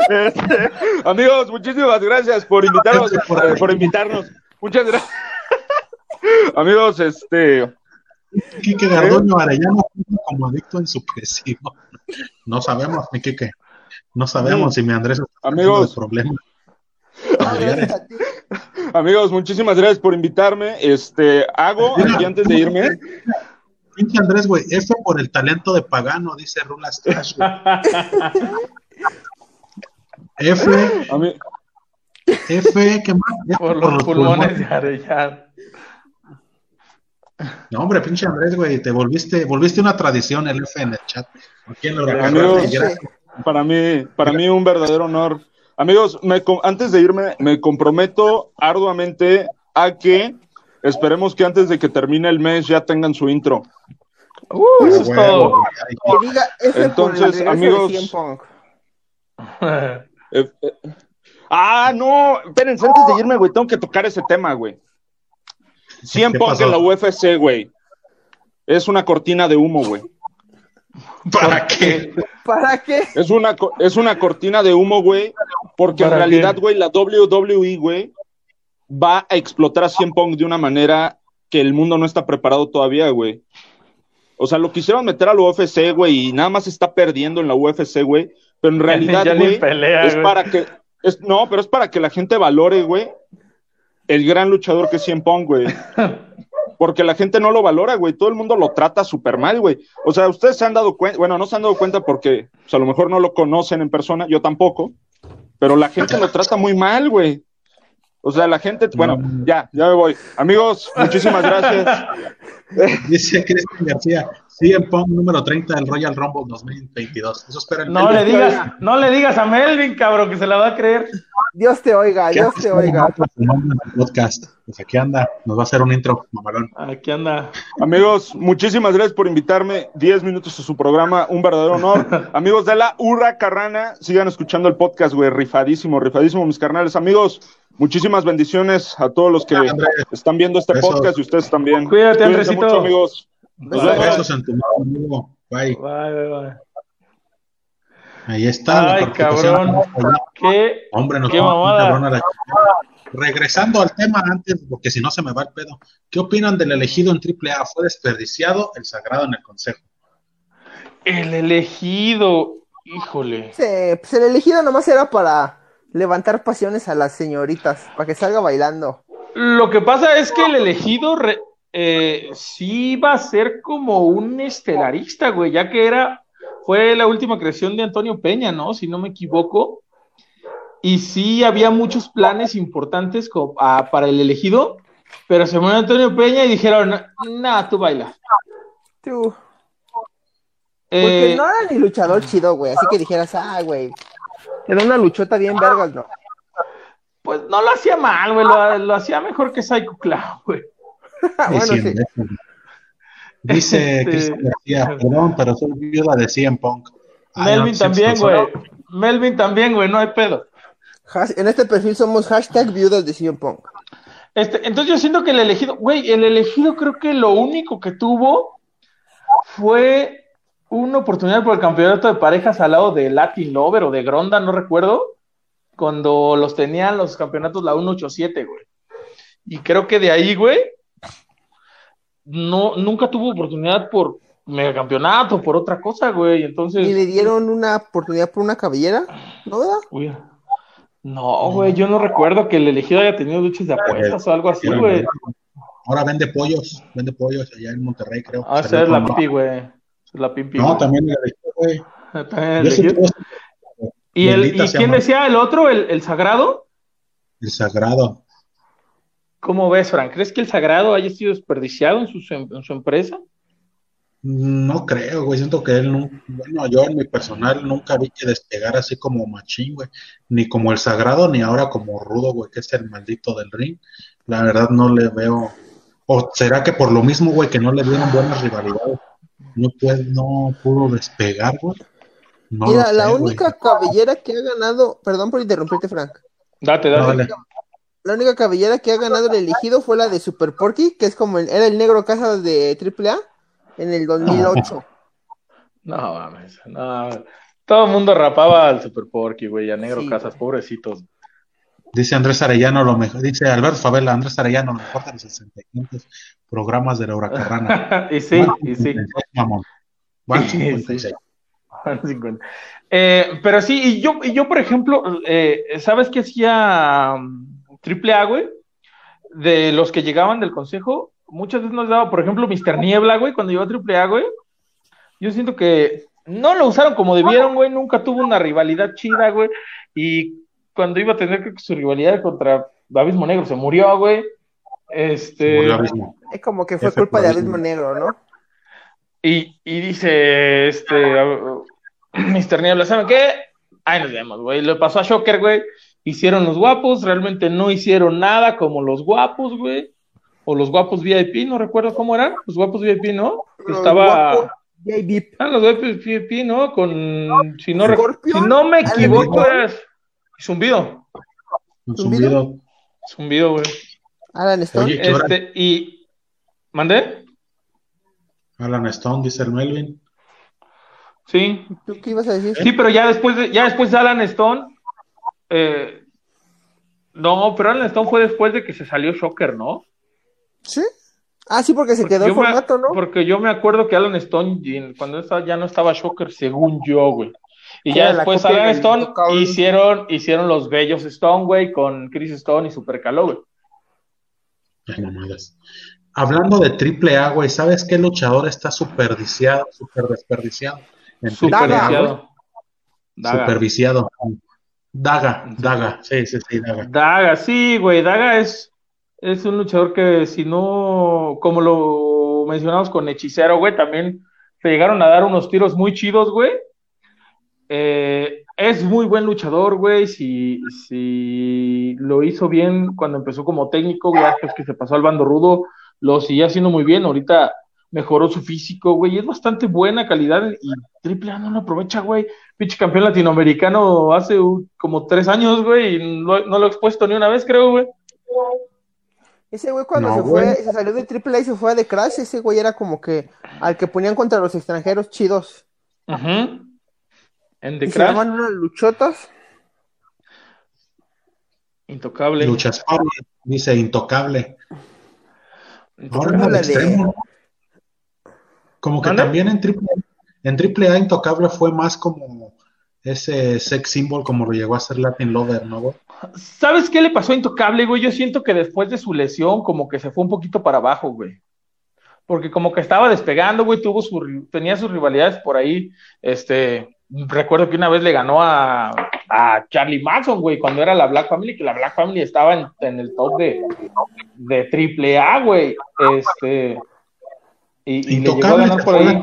Este, amigos, muchísimas gracias por invitarnos, por, por invitarnos. Muchas gracias. amigos, este, Quique Garduño Arellano como adicto en supresivo. No sabemos, mi Quique. No sabemos si mi Andrés está amigos, problemas. amigos, muchísimas gracias por invitarme. Este, hago aquí antes de irme. Pinche Andrés, güey, F por el talento de Pagano, dice Rulas Cash. F. F, ¿qué más? por, los pulmones, de Arellano. No, hombre, pinche Andrés, güey, te volviste, volviste una tradición el F en el chat. para mí, para mí un verdadero honor. Amigos, antes de irme, me comprometo arduamente a que esperemos que antes de que termine el mes ya tengan su intro. Uh, eso es todo. Entonces, amigos. Eh, eh, ah, no, espérense, antes de irme, güey, tengo que tocar ese tema, güey. 100 Punk en la UFC, güey. Es una cortina de humo, güey. ¿Para qué? ¿Para qué? Es una, es una cortina de humo, güey, porque en realidad, güey, la WWE, güey, va a explotar a 100 Punk de una manera que el mundo no está preparado todavía, güey. O sea, lo quisieron meter a la UFC, güey, y nada más está perdiendo en la UFC, güey. Pero en realidad, güey, es para que. Es, no, pero es para que la gente valore, güey, el gran luchador que es Cien Pong, güey. Porque la gente no lo valora, güey. Todo el mundo lo trata súper mal, güey. O sea, ustedes se han dado cuenta, bueno, no se han dado cuenta porque pues, a lo mejor no lo conocen en persona, yo tampoco, pero la gente lo trata muy mal, güey. O sea, la gente, bueno, ya, ya me voy. Amigos, muchísimas gracias. Dice Cristian García, en Pong número 30 del Royal Rumble 2022. Eso espera no le digas, no le digas a Melvin, cabrón, que se la va a creer. Dios te oiga, Dios te oiga. Podcast. Pues aquí anda, nos va a hacer un intro, mamalón. Aquí anda. Amigos, muchísimas gracias por invitarme. 10 minutos a su programa, un verdadero honor. Amigos de la Urra Carrana, sigan escuchando el podcast, güey, rifadísimo, rifadísimo, mis carnales. Amigos, Muchísimas bendiciones a todos los que están viendo este podcast y ustedes también. Cuídate, Andresito. mucho, amigos. Besos en tu mano, Bye. Bye, bye, bye. Ahí está. Ay, cabrón. Qué, Hombre, nos qué mamada. Regresando al tema antes, porque si no se me va el pedo. ¿Qué opinan del elegido en AAA? ¿Fue desperdiciado el sagrado en el consejo? El elegido, híjole. Sí, pues el elegido nomás era para levantar pasiones a las señoritas para que salga bailando. Lo que pasa es que el elegido eh, sí iba a ser como un estelarista, güey, ya que era, fue la última creación de Antonio Peña, ¿no? Si no me equivoco. Y sí había muchos planes importantes para el elegido, pero se murió Antonio Peña y dijeron, nada, tú baila. Tú. Porque eh, no era ni luchador chido, güey, así que dijeras, ah, güey, era una luchota bien vergas, ¿no? Pues no lo hacía mal, güey, lo, hacía mejor que Psycho Clown, güey. bueno, sí. Dice este... Cristian García, perdón, pero soy viuda de CM Punk. Melvin también, güey. Melvin también, güey, no hay pedo. En este perfil somos hashtag viudas de CM Punk. Este, entonces yo siento que el elegido, güey, el elegido creo que lo único que tuvo fue una oportunidad por el campeonato de parejas al lado de Latin Lover o de Gronda, no recuerdo, cuando los tenían los campeonatos la 187, güey. Y creo que de ahí, güey, no, nunca tuvo oportunidad por megacampeonato, por otra cosa, güey. Entonces. ¿Y le dieron una oportunidad por una cabellera? ¿No, verdad? No, güey, yo no recuerdo que el elegido haya tenido luchas de apuestas o algo así, güey. Ahora vende pollos, vende pollos allá en Monterrey, creo. Ah, esa es la pipi, güey. La pimpi. No, también el elegido, güey. ¿Y, el, ¿Y quién decía el otro, el, el sagrado? El sagrado. ¿Cómo ves, Frank? ¿Crees que el sagrado haya sido desperdiciado en su, en su empresa? No creo, güey. Siento que él, no, bueno, yo en mi personal nunca vi que despegar así como machín, güey. Ni como el sagrado, ni ahora como rudo, güey, que es el maldito del ring. La verdad no le veo. O será que por lo mismo, güey, que no le dieron buenas rivalidades no, puede, no pudo despegar, güey. Mira, la única cabellera que ha ganado, perdón por interrumpirte, Frank. Date, date. La única cabellera que ha ganado el elegido fue la de Super Porky, que es como el, era el negro casa de AAA en el 2008. No, mames, no. Todo el mundo rapaba al Super Porky, güey, a Negro Casas, pobrecitos. Dice Andrés Arellano lo mejor, dice Alberto Favela, Andrés Arellano, lo mejor de los 65 programas de la Huracarrana. y sí, y sí. Mamón. 56. Eh, pero sí, y yo, y yo por ejemplo, eh, ¿sabes qué hacía um, Triple A, güey? De los que llegaban del consejo, muchas veces nos daba, por ejemplo, Mr. Niebla, güey, cuando llegó a Triple A, güey. Yo siento que no lo usaron como debieron, güey, nunca tuvo una rivalidad chida, güey. Y cuando iba a tener que su rivalidad contra Abismo Negro se murió, güey. Este. Es como que fue culpa de Abismo Negro, ¿no? Y, y dice, este, Mr. Niebla, ¿saben qué? Ahí nos vemos, güey. Le pasó a Shocker, güey. Hicieron los guapos, realmente no hicieron nada como los guapos, güey. O los guapos VIP, no recuerdo cómo eran. Los guapos VIP, ¿no? Estaba. VIP. Ah, los guapos VIP, ¿no? Con. Si no, si no me equivoco, es. Zumbido. Zumbido. Zumbido, güey. Alan Stone. este, y. ¿Mandé? Alan Stone, dice el Melvin. Sí. ¿Tú qué ibas a decir? Sí, pero ya después de, ya después de Alan Stone. Eh, no, pero Alan Stone fue después de que se salió Shocker, ¿no? Sí. Ah, sí, porque se quedó el formato, ¿no? Porque yo me acuerdo que Alan Stone, cuando ya no estaba Shocker, según yo, güey. Y ya después Alan Stone hicieron, hicieron los bellos Stone, güey, con Chris Stone y Super Calo, güey. Hablando de triple A, güey, ¿sabes qué luchador está superdiciado, super desperdiciado? Superviciado. Daga. Superviciado. Daga, Daga, sí, sí, sí, Daga. Daga, sí, güey, Daga es, es un luchador que si no, como lo mencionamos con Hechicero, güey, también se llegaron a dar unos tiros muy chidos, güey. Eh, es muy buen luchador, güey. Si, si lo hizo bien cuando empezó como técnico, güey, es que se pasó al bando rudo, lo sigue haciendo muy bien. Ahorita mejoró su físico, güey. Es bastante buena calidad y Triple A no lo aprovecha, güey. Pinche campeón latinoamericano hace como tres años, güey, y no, lo he expuesto ni una vez, creo, güey. Ese güey cuando se fue, se salió de Triple A y se fue a The Crash, ese güey era como que al que ponían contra los extranjeros chidos. Ajá. En The Crash. Se unas luchotas. Intocable. Luchas dice intocable. Como que también en triple, en triple A Intocable fue más como ese sex symbol como lo llegó a ser Latin Lover, ¿no, güey? ¿Sabes qué le pasó a Intocable, güey? Yo siento que después de su lesión como que se fue un poquito para abajo, güey. Porque como que estaba despegando, güey, tuvo su, tenía sus rivalidades por ahí, este, recuerdo que una vez le ganó a, a Charlie Manson, güey, cuando era la Black Family, que la Black Family estaba en, en el top de, de triple A, güey. Este, y, y le llegó a ganar por ahí.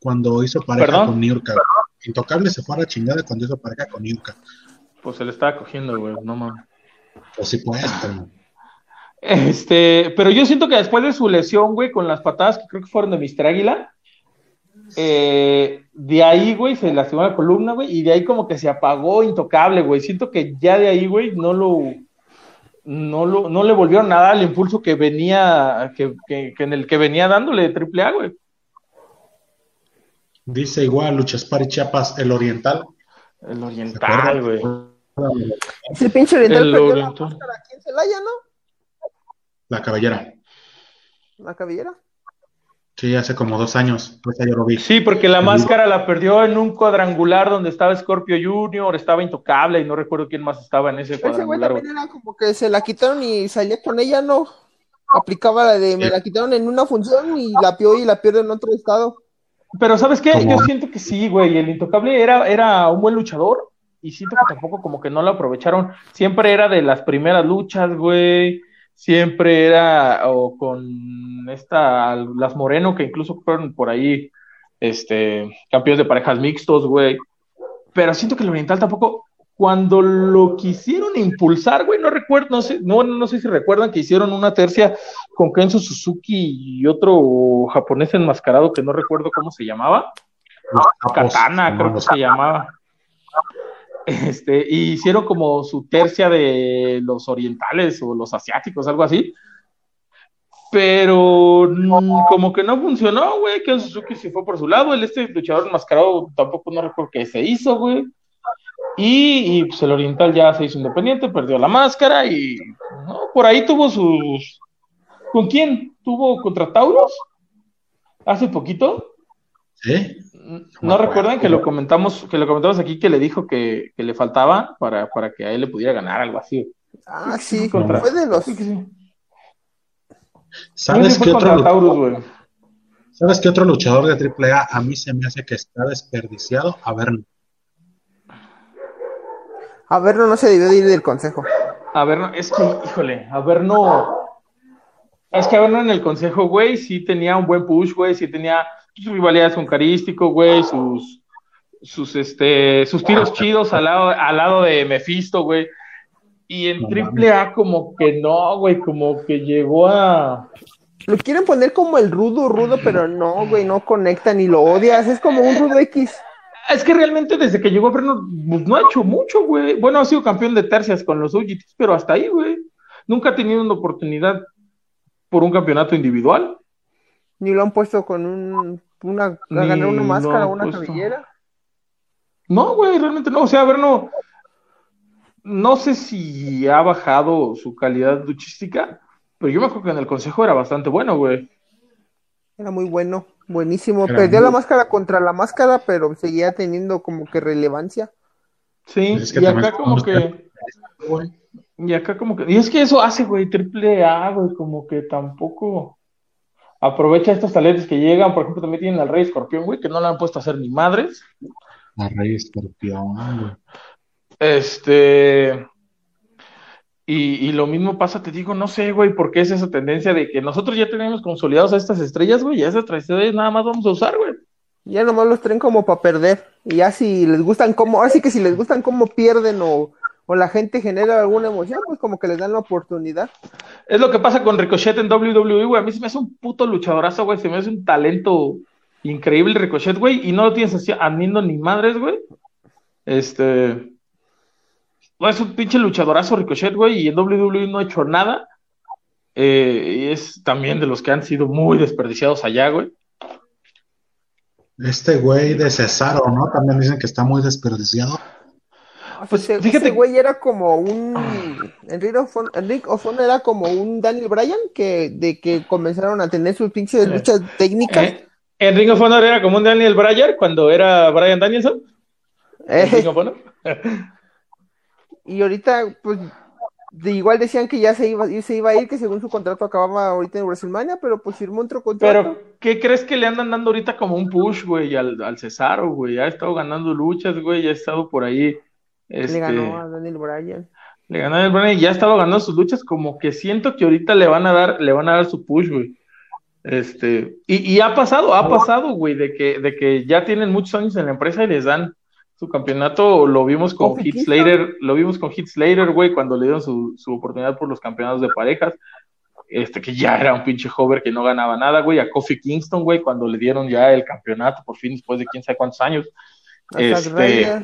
Cuando hizo pareja con Niurka. Intocable se fue a la chingada cuando hizo pareja con Niurka. Pues se le estaba cogiendo, güey, no mames. Pues sí, pues, pero... Este, pero yo siento que después de su lesión, güey, con las patadas que creo que fueron de Mr. Águila, eh, de ahí, güey, se lastimó la columna, güey, y de ahí como que se apagó intocable, güey. Siento que ya de ahí, güey, no lo, no lo, no le volvió nada al impulso que venía, que, que, en el que venía dándole triple A, güey. Dice igual Luchas Pari Chiapas, el oriental. El oriental, güey. Ese pinche oriental el oriental. la aquí en Celaya, ¿no? La cabellera. ¿La cabellera? Sí, hace como dos años, pues lo vi. Sí, porque la máscara la perdió en un cuadrangular donde estaba Scorpio Junior, estaba Intocable y no recuerdo quién más estaba en ese cuadrangular. Ese güey también era como que se la quitaron y salía con ella, ¿no? Aplicaba la de me la quitaron en una función y la pio y la pierdo en otro estado. Pero ¿sabes qué? Yo siento que sí, güey, el Intocable era, era un buen luchador y siento que tampoco como que no lo aprovecharon. Siempre era de las primeras luchas, güey siempre era o con esta las Moreno que incluso fueron por ahí este campeones de parejas mixtos, güey. Pero siento que el Oriental tampoco cuando lo quisieron impulsar, güey, no recuerdo, no sé, no, no sé si recuerdan que hicieron una tercia con Kenzo Suzuki y otro japonés enmascarado que no recuerdo cómo se llamaba. Katana, creo que se llamaba. Este, y hicieron como su tercia de los orientales o los asiáticos, algo así. Pero como que no funcionó, güey. Que Suzuki se fue por su lado. El este luchador enmascarado tampoco no recuerdo qué se hizo, güey. Y, pues el oriental ya se hizo independiente, perdió la máscara y por ahí tuvo sus. ¿Con quién? ¿Tuvo contra Tauros? ¿Hace poquito? ¿Eh? ¿No, recuerdan que lo comentamos, que lo comentamos aquí que le dijo que, que le faltaba para, para, que a él le pudiera ganar algo así? Ah, sí, contra... fue de los. ¿Sabes qué otro Taurus, ¿Sabes qué otro luchador de AAA a mí se me hace que está desperdiciado? A ver. A ver, no se debió de ir del consejo. A ver, es que, híjole, a ver, no. Es que a ver, no en el consejo, güey, sí tenía un buen push, güey, sí tenía rivalidades con Carístico, güey, sus, sus, este, sus tiros chidos al lado, al lado de Mephisto, güey. Y en Triple A como que no, güey, como que llegó a... Lo quieren poner como el rudo, rudo, pero no, güey, no conecta ni lo odias, es como un rudo X. Es que realmente desde que llegó a pues, no ha hecho mucho, güey. Bueno, ha sido campeón de tercias con los UGTs, pero hasta ahí, güey. Nunca ha tenido una oportunidad por un campeonato individual. Ni lo han puesto con un, una, a ganar una máscara o una cabellera. No, güey, realmente no. O sea, a ver, no. No sé si ha bajado su calidad luchística, pero yo me acuerdo que en el consejo era bastante bueno, güey. Era muy bueno. Buenísimo. Perdió la máscara contra la máscara, pero seguía teniendo como que relevancia. Sí, y acá como que. Y acá como que. Y es que eso hace, güey, triple A, güey, como que tampoco aprovecha estos talentos que llegan. Por ejemplo, también tienen al Rey Escorpión, güey, que no le han puesto a hacer ni madres. Al Rey Escorpión, güey. Este. Y, lo mismo pasa, te digo, no sé, güey, por qué es esa tendencia de que nosotros ya tenemos consolidados a estas estrellas, güey, y a esas estrellas nada más vamos a usar, güey. Ya nomás los traen como para perder. Y ya si les gustan como, así que si les gustan cómo pierden o, la gente genera alguna emoción, pues como que les dan la oportunidad. Es lo que pasa con Ricochet en WWE, güey. A mí se me hace un puto luchadorazo, güey. Se me hace un talento increíble Ricochet, güey. Y no lo tienes así aniendo ni madres, güey. Este es un pinche luchadorazo Ricochet, güey, y en WWE no ha hecho nada. Eh, y es también de los que han sido muy desperdiciados allá, güey. Este güey de Cesaro, ¿no? También dicen que está muy desperdiciado. Pues fíjate, ese güey era como un Enrique Ofon era como un Daniel Bryan que de que comenzaron a tener sus pinches luchas técnicas. Eh, Enrique of era como un Daniel Bryan cuando era Bryan Danielson. Eh. Y ahorita, pues, de igual decían que ya se iba, se iba a ir, que según su contrato acababa ahorita en WrestleMania, pero pues firmó otro contrato. Pero, ¿qué crees que le andan dando ahorita como un push, güey, al, al Cesaro, güey? Ha estado ganando luchas, güey, ha estado por ahí. Este, le ganó a Daniel Bryan. Le ganó a Daniel Bryan y ya ha estado ganando sus luchas, como que siento que ahorita le van a dar, le van a dar su push, güey. Este, y, y ha pasado, ha pasado, güey, de que, de que ya tienen muchos años en la empresa y les dan su campeonato lo vimos con Hit Slater, lo vimos con Hit Slater, güey, cuando le dieron su, su, oportunidad por los campeonatos de parejas, este que ya era un pinche hover que no ganaba nada, güey, a Kofi Kingston, güey, cuando le dieron ya el campeonato por fin después de quién sabe cuántos años. este,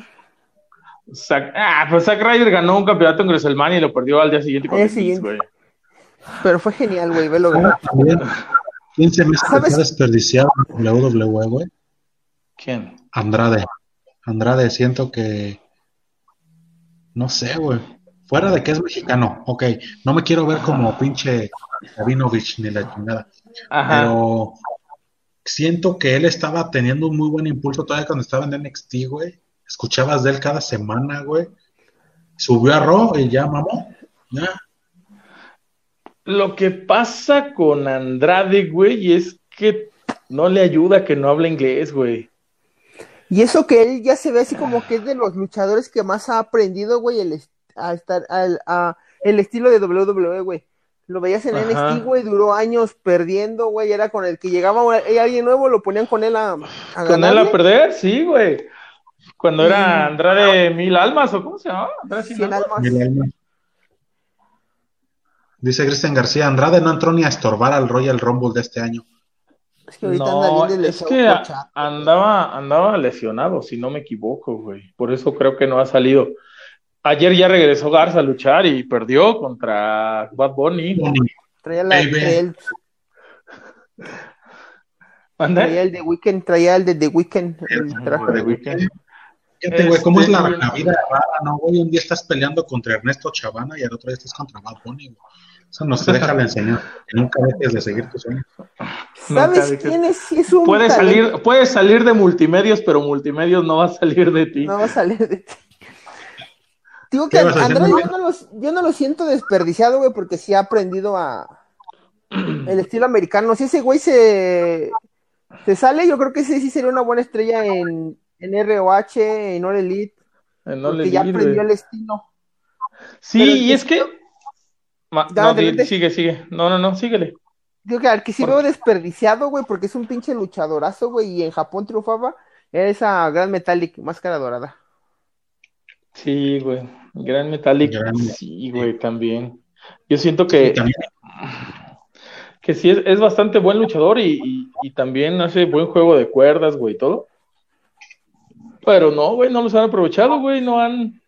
ah, pues Zack Ryder ganó un campeonato en WrestleMania y lo perdió al día siguiente con el güey. Pero fue genial, güey, velo ganar. ¿Quién se me ha desperdiciado en WWE, güey? ¿Quién? Andrade. Andrade, siento que. No sé, güey. Fuera de que es mexicano, ok. No me quiero ver como pinche Sabinovich ni la chingada. Pero siento que él estaba teniendo un muy buen impulso todavía cuando estaba en NXT, güey. Escuchabas de él cada semana, güey. Subió a Raw y ya mamó. Ya. Lo que pasa con Andrade, güey, es que no le ayuda que no hable inglés, güey. Y eso que él ya se ve así como que es de los luchadores que más ha aprendido, güey, el, a estar, a, el estilo de WWE, güey. Lo veías en NXT, güey, duró años perdiendo, güey, era con el que llegaba alguien nuevo, lo ponían con él a, a ¿Con él a perder? Sí, güey. Cuando era Andrade Mil Almas, ¿o cómo se llama? Andrade Almas. Mil Almas. Dice Cristian García, Andrade no entró ni a estorbar al Royal Rumble de este año. Es que ahorita no, es que andaba, andaba lesionado, si no me equivoco, güey. Por eso creo que no ha salido. Ayer ya regresó Garza a luchar y perdió contra Bad Bunny. Traía, la, el, traía el de Weekend, traía el de The Weekend. El traje de Weekend. Fíjate, güey, ¿cómo es la, este, vida rara, no, güey? Un día estás peleando contra Ernesto Chavana y al otro día estás contra Bad Bunny, güey. Eso nos deja la enseñanza, que nunca dejes de seguir tus sueños. ¿Sabes quién es? Si es un puedes salir, puedes salir de multimedios, pero multimedios no va a salir de ti. No va a salir de ti. Digo que Andrés, yo no, lo, yo no lo siento desperdiciado, güey, porque sí ha aprendido a el estilo americano. Si ese güey se, se sale, yo creo que ese sí sería una buena estrella en, en ROH, en All Elite. En All Elite, ya aprendió el estilo. Sí, y es que. no, sigue, sigue. No, no, no, síguele. Digo que al que sí veo desperdiciado, güey, porque es un pinche luchadorazo, güey, y en Japón triunfaba, era esa Gran Metallic, máscara dorada. Sí, güey. Gran Metallic, sí, güey, también. Yo siento que. Que sí es, bastante buen luchador y, y, también hace buen juego de cuerdas, güey, todo. Pero no, güey, no los han aprovechado, güey, no han,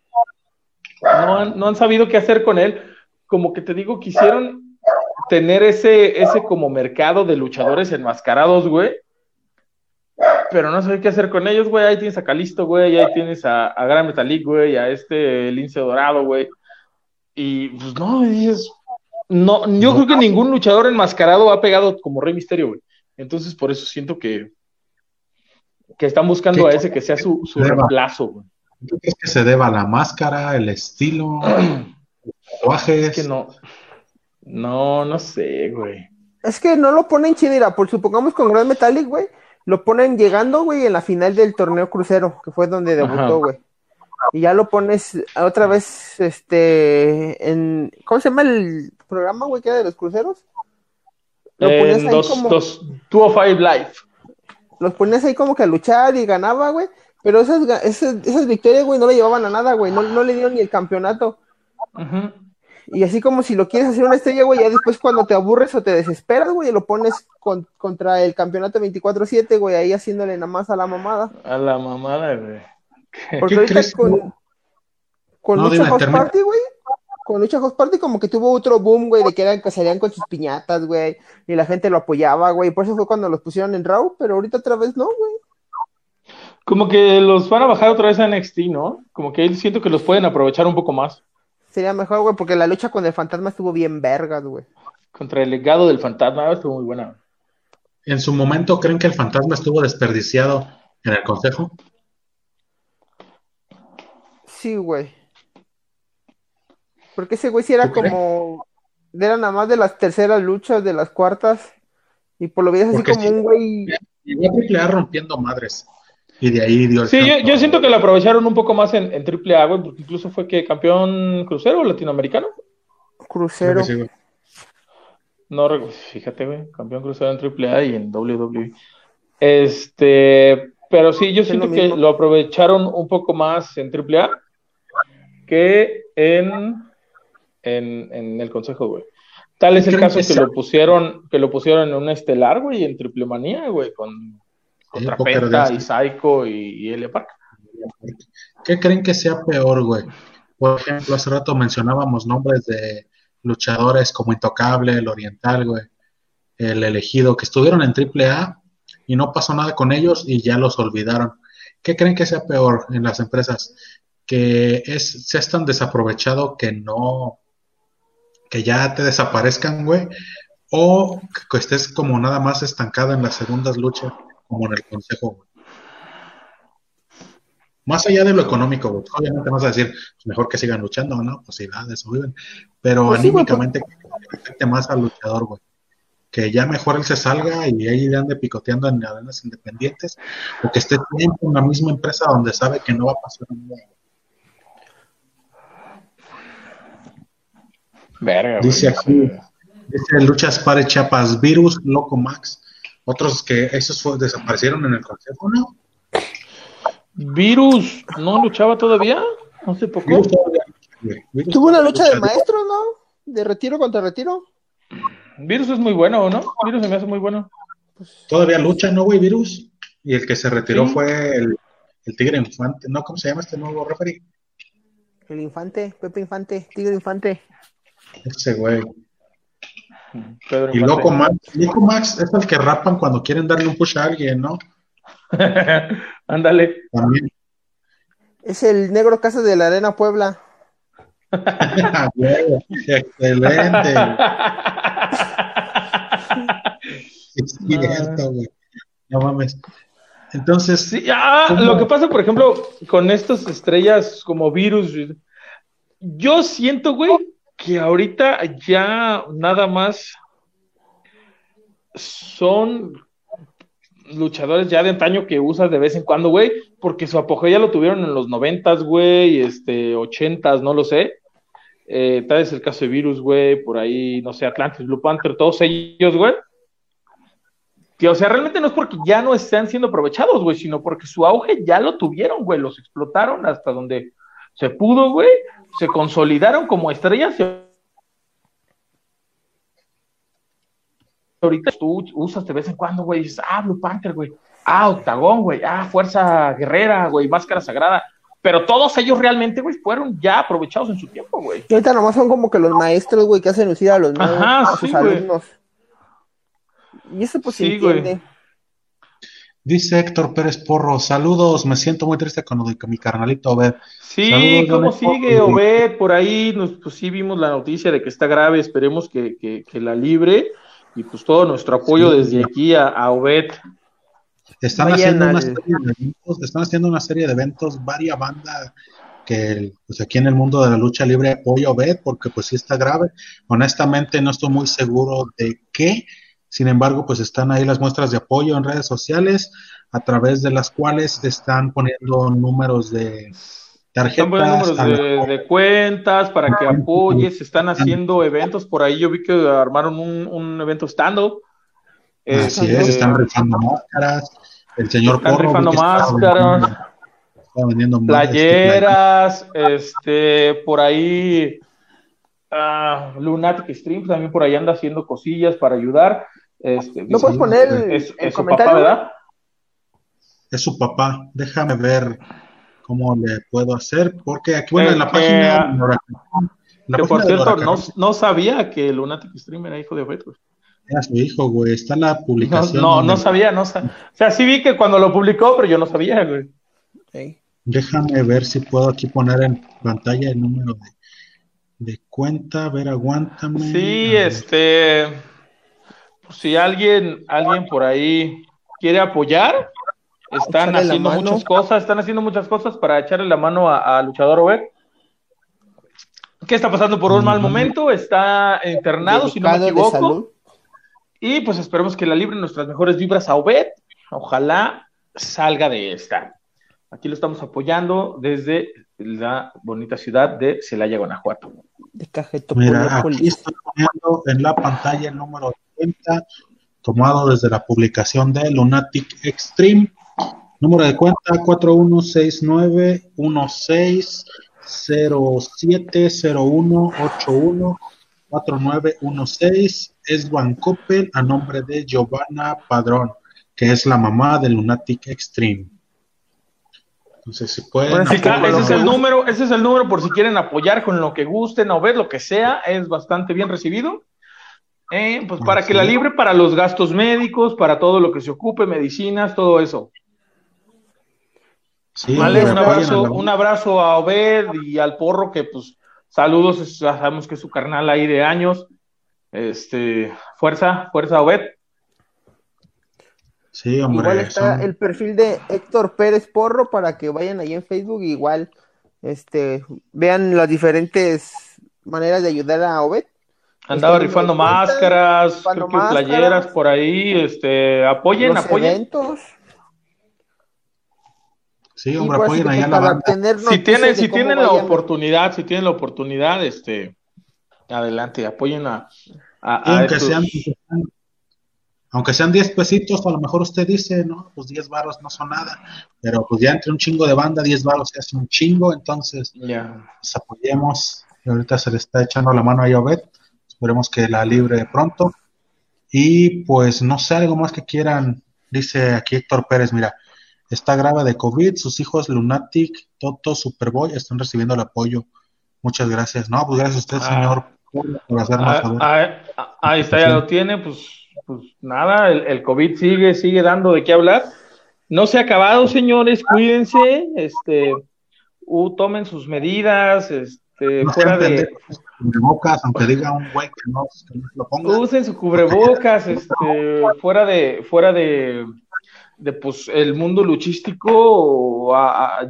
no han, no han sabido qué hacer con él. Como que te digo, quisieron tener ese, ese como mercado de luchadores enmascarados, güey pero no sé qué hacer con ellos, güey. Ahí tienes a Calisto, güey. Ahí tienes a, a Gran Metalik, güey. A este Lince Dorado, güey. Y pues no, dices. No, yo creo que ningún luchador enmascarado ha pegado como Rey Misterio, güey. Entonces, por eso siento que, que están buscando a ese que sea su, su reemplazo, güey. ¿Qué crees que se deba? ¿La máscara, el estilo, los tatuajes? Es que no. No, no sé, güey. Es que no lo ponen chidera, por supongamos con Gran Metallic, güey lo ponen llegando, güey, en la final del torneo crucero, que fue donde debutó, güey. Y ya lo pones otra vez, este, en, ¿cómo se llama el programa, güey, que era de los cruceros? Lo pones ahí dos, como... Dos, two five live. Los pones ahí como que a luchar y ganaba, güey. Pero esas, esas, esas victorias, güey, no le llevaban a nada, güey. No, no le dieron ni el campeonato. Ajá. Y así como si lo quieres hacer una estrella, güey, ya después cuando te aburres o te desesperas, güey, lo pones contra el campeonato 24-7, güey, ahí haciéndole nada más a la mamada. A la mamada, güey. Porque ahorita con, con Lucha House Party, güey, con Lucha House Party como que tuvo otro boom, güey, de que eran que salían con sus piñatas, güey, y la gente lo apoyaba, güey, por eso fue cuando los pusieron en Raw, pero ahorita otra vez no, güey. Como que los van a bajar otra vez a NXT, ¿no? Como que siento que los pueden aprovechar un poco más. Sería mejor, güey, porque la lucha con el fantasma estuvo bien vergas, güey. Contra el legado del fantasma estuvo muy buena. ¿En su momento creen que el fantasma estuvo desperdiciado en el consejo? Sí, güey. Porque ese güey sí era como. Era nada más de las terceras luchas, de las cuartas. Y por lo veías así como un güey. Y a rompiendo madres. Y de ahí dio Sí, yo, siento que lo aprovecharon un poco más en, en AAA, güey, porque incluso fue que campeón crucero latinoamericano. Crucero. No, fíjate, güey, campeón crucero en AAA y en WWE. Este, pero sí, yo siento que lo aprovecharon un poco más en AAA que en, en, en el Consejo, güey. Tal es el caso que, lo pusieron, que lo pusieron en un estelar, güey, en Triple Manía, güey, con contra Penta y Psycho y, y Elia Park. ¿Qué creen que sea peor, güey? Por ejemplo, hace rato mencionábamos nombres de luchadores como Intocable, el Oriental, güey, el elegido, que estuvieron en AAA y no pasó nada con ellos y ya los olvidaron. ¿Qué creen que sea peor en las empresas? Que es, seas tan desaprovechado que no, que ya te desaparezcan, güey, o que estés como nada más estancado en las segundas luchas como en el consejo, Más allá de lo económico, Obviamente vas a decir, pues, mejor que sigan luchando, ¿no? Pues sí, de eso viven. Pero pues anímicamente, que más al luchador, güey. Que ya mejor él se salga y ahí ande picoteando en arenas independientes, o que esté en la misma empresa donde sabe que no va a pasar nada. Verga, dice aquí, dice Luchas Pare Chapas, Virus, Loco Max, otros que esos desaparecieron en el consejo, ¿no? Virus no luchaba todavía, no sé por qué. Tuvo una lucha de maestros, ¿no? De retiro contra retiro. Virus es muy bueno, ¿no? Virus se me hace muy bueno. Todavía lucha, ¿no, güey? Virus. Y el que se retiró fue el, Tigre Infante. ¿No? ¿Cómo se llama este nuevo referee? El Infante, Pepe Infante, Tigre Infante. Ese güey y Loco Max, Loco Max es el que rapan cuando quieren darle un push a alguien, ¿no? Ándale. Es el negro casa de la Arena Puebla. Excelente. es cierto, güey. No mames. Entonces. Sí, ah, lo que pasa, por ejemplo, con estas estrellas como virus, yo siento, güey, que ahorita ya nada más son luchadores ya de antaño que usas de vez en cuando, güey, porque su apogeo ya lo tuvieron en los noventas, güey, este, ochentas, no lo sé. Eh, tal vez el caso de Virus, güey, por ahí, no sé, Atlantis, Blue Panther, todos ellos, güey. Que, o sea, realmente no es porque ya no estén siendo aprovechados, güey, sino porque su auge ya lo tuvieron, güey, los explotaron hasta donde se pudo, güey, se consolidaron como estrellas y ahorita tú usas de vez en cuando, güey, dices, ah, Blue Panther, güey, ah, Octagón, güey, ah, Fuerza Guerrera, güey, Máscara Sagrada, pero todos ellos realmente, güey, fueron ya aprovechados en su tiempo, güey. Y ahorita nomás son como que los maestros, güey, que hacen lucir a los a sus alumnos. Y eso pues sí, se entiende. Dice Héctor Pérez Porro, saludos, me siento muy triste con, mi carnalito Obed. Sí, ¿cómo sigue Obed? Por ahí, nos, pues sí vimos la noticia de que está grave, esperemos que, que, que la libre y pues todo nuestro apoyo desde aquí a, a Obed. Están haciendo, una serie de eventos, están haciendo una serie de eventos, varias bandas que pues aquí en el mundo de la lucha libre apoyo a Obed porque pues sí está grave. Honestamente no estoy muy seguro de qué, sin embargo pues están ahí las muestras de apoyo en redes sociales a través de las cuales están poniendo números de tarjetas. números de, cuentas para que apoyes, están haciendo eventos, por ahí yo vi que armaron un, evento stand-up. Así es, están rifando máscaras, el señor están rifando máscaras, vendiendo playeras, este, por ahí uh, Lunatic Stream también por ahí anda haciendo cosillas para ayudar. Este, ¿No puedes poner es, es su papá, ¿verdad? Es su papá, déjame ver cómo le puedo hacer, porque aquí, bueno, en la página... que por cierto, no, no, sabía que Lunatic Stream era hijo de Obed, Era su hijo, güey, está la publicación. No, no, sabía, no sabía. O sea, sí vi que cuando lo publicó, pero yo no sabía, güey. Déjame ver si puedo aquí poner en pantalla el número de, de cuenta, a ver, aguántame. Sí, este, si alguien, alguien por ahí quiere apoyar, están haciendo muchas cosas, están haciendo muchas cosas para echarle la mano a, Luchador Obed. ¿Qué está pasando por un mal momento? Está internado, si no me equivoco. Y pues esperemos que la libre nuestras mejores vibras a Obed. Ojalá salga de esta. Aquí lo estamos apoyando desde la bonita ciudad de Celaya, Guanajuato. De Cajeto, Mira, aquí estoy poniendo en la pantalla el número 30, tomado desde la publicación de Lunatic Extreme. Número de cuenta 4169-1607-0181-4916. Es Van Coppel a nombre de Giovanna Padrón, que es la mamá de Lunatic Extreme. Entonces, si pueden. ese es el número, ese es el número por si quieren apoyar con lo que gusten o ver lo que sea, es bastante bien recibido. Eh, pues para que la libre para los gastos médicos, para todo lo que se ocupe, medicinas, todo eso un, abrazo, un abrazo a Obed y al Porro, que pues saludos, sabemos que es su carnal ahí de años. Este, fuerza, fuerza Obed. Sí, hombre. Igual está el perfil de Héctor Pérez Porro para que vayan ahí en Facebook igual este vean las diferentes maneras de ayudar a Obed. Andaba rifando máscaras, playeras por ahí, este, apoyen, apoyen. Sí, hombre, apoyen ahí a la banda. Si tienen, si tienen la oportunidad, si tienen la oportunidad, este, adelante, apoyen a, aunque sean aunque sean 10 pesitos, a lo mejor usted dice, no, pues 10 barros no son nada, pero pues ya entre un chingo de banda, 10 barros se hace un chingo, entonces ya. pues apoyemos, y ahorita se le está echando la mano a Obed, esperemos que la libre pronto, y pues no sé, algo más que quieran, dice aquí Héctor Pérez, mira, Está grave de COVID, sus hijos Lunatic, Toto, Superboy están recibiendo el apoyo. Muchas gracias. No, pues gracias a usted, ah. señor, por hacernos ah, ah, ahí está, ya lo tiene, pues, pues nada, el, COVID sigue, sigue dando de qué hablar. No se ha acabado, señores, cuídense, este, tomen sus medidas, este, fuera de cubrebocas, aunque diga un güey que no, lo ponga. Usen su cubrebocas, este, fuera de, fuera de, de pues el mundo luchístico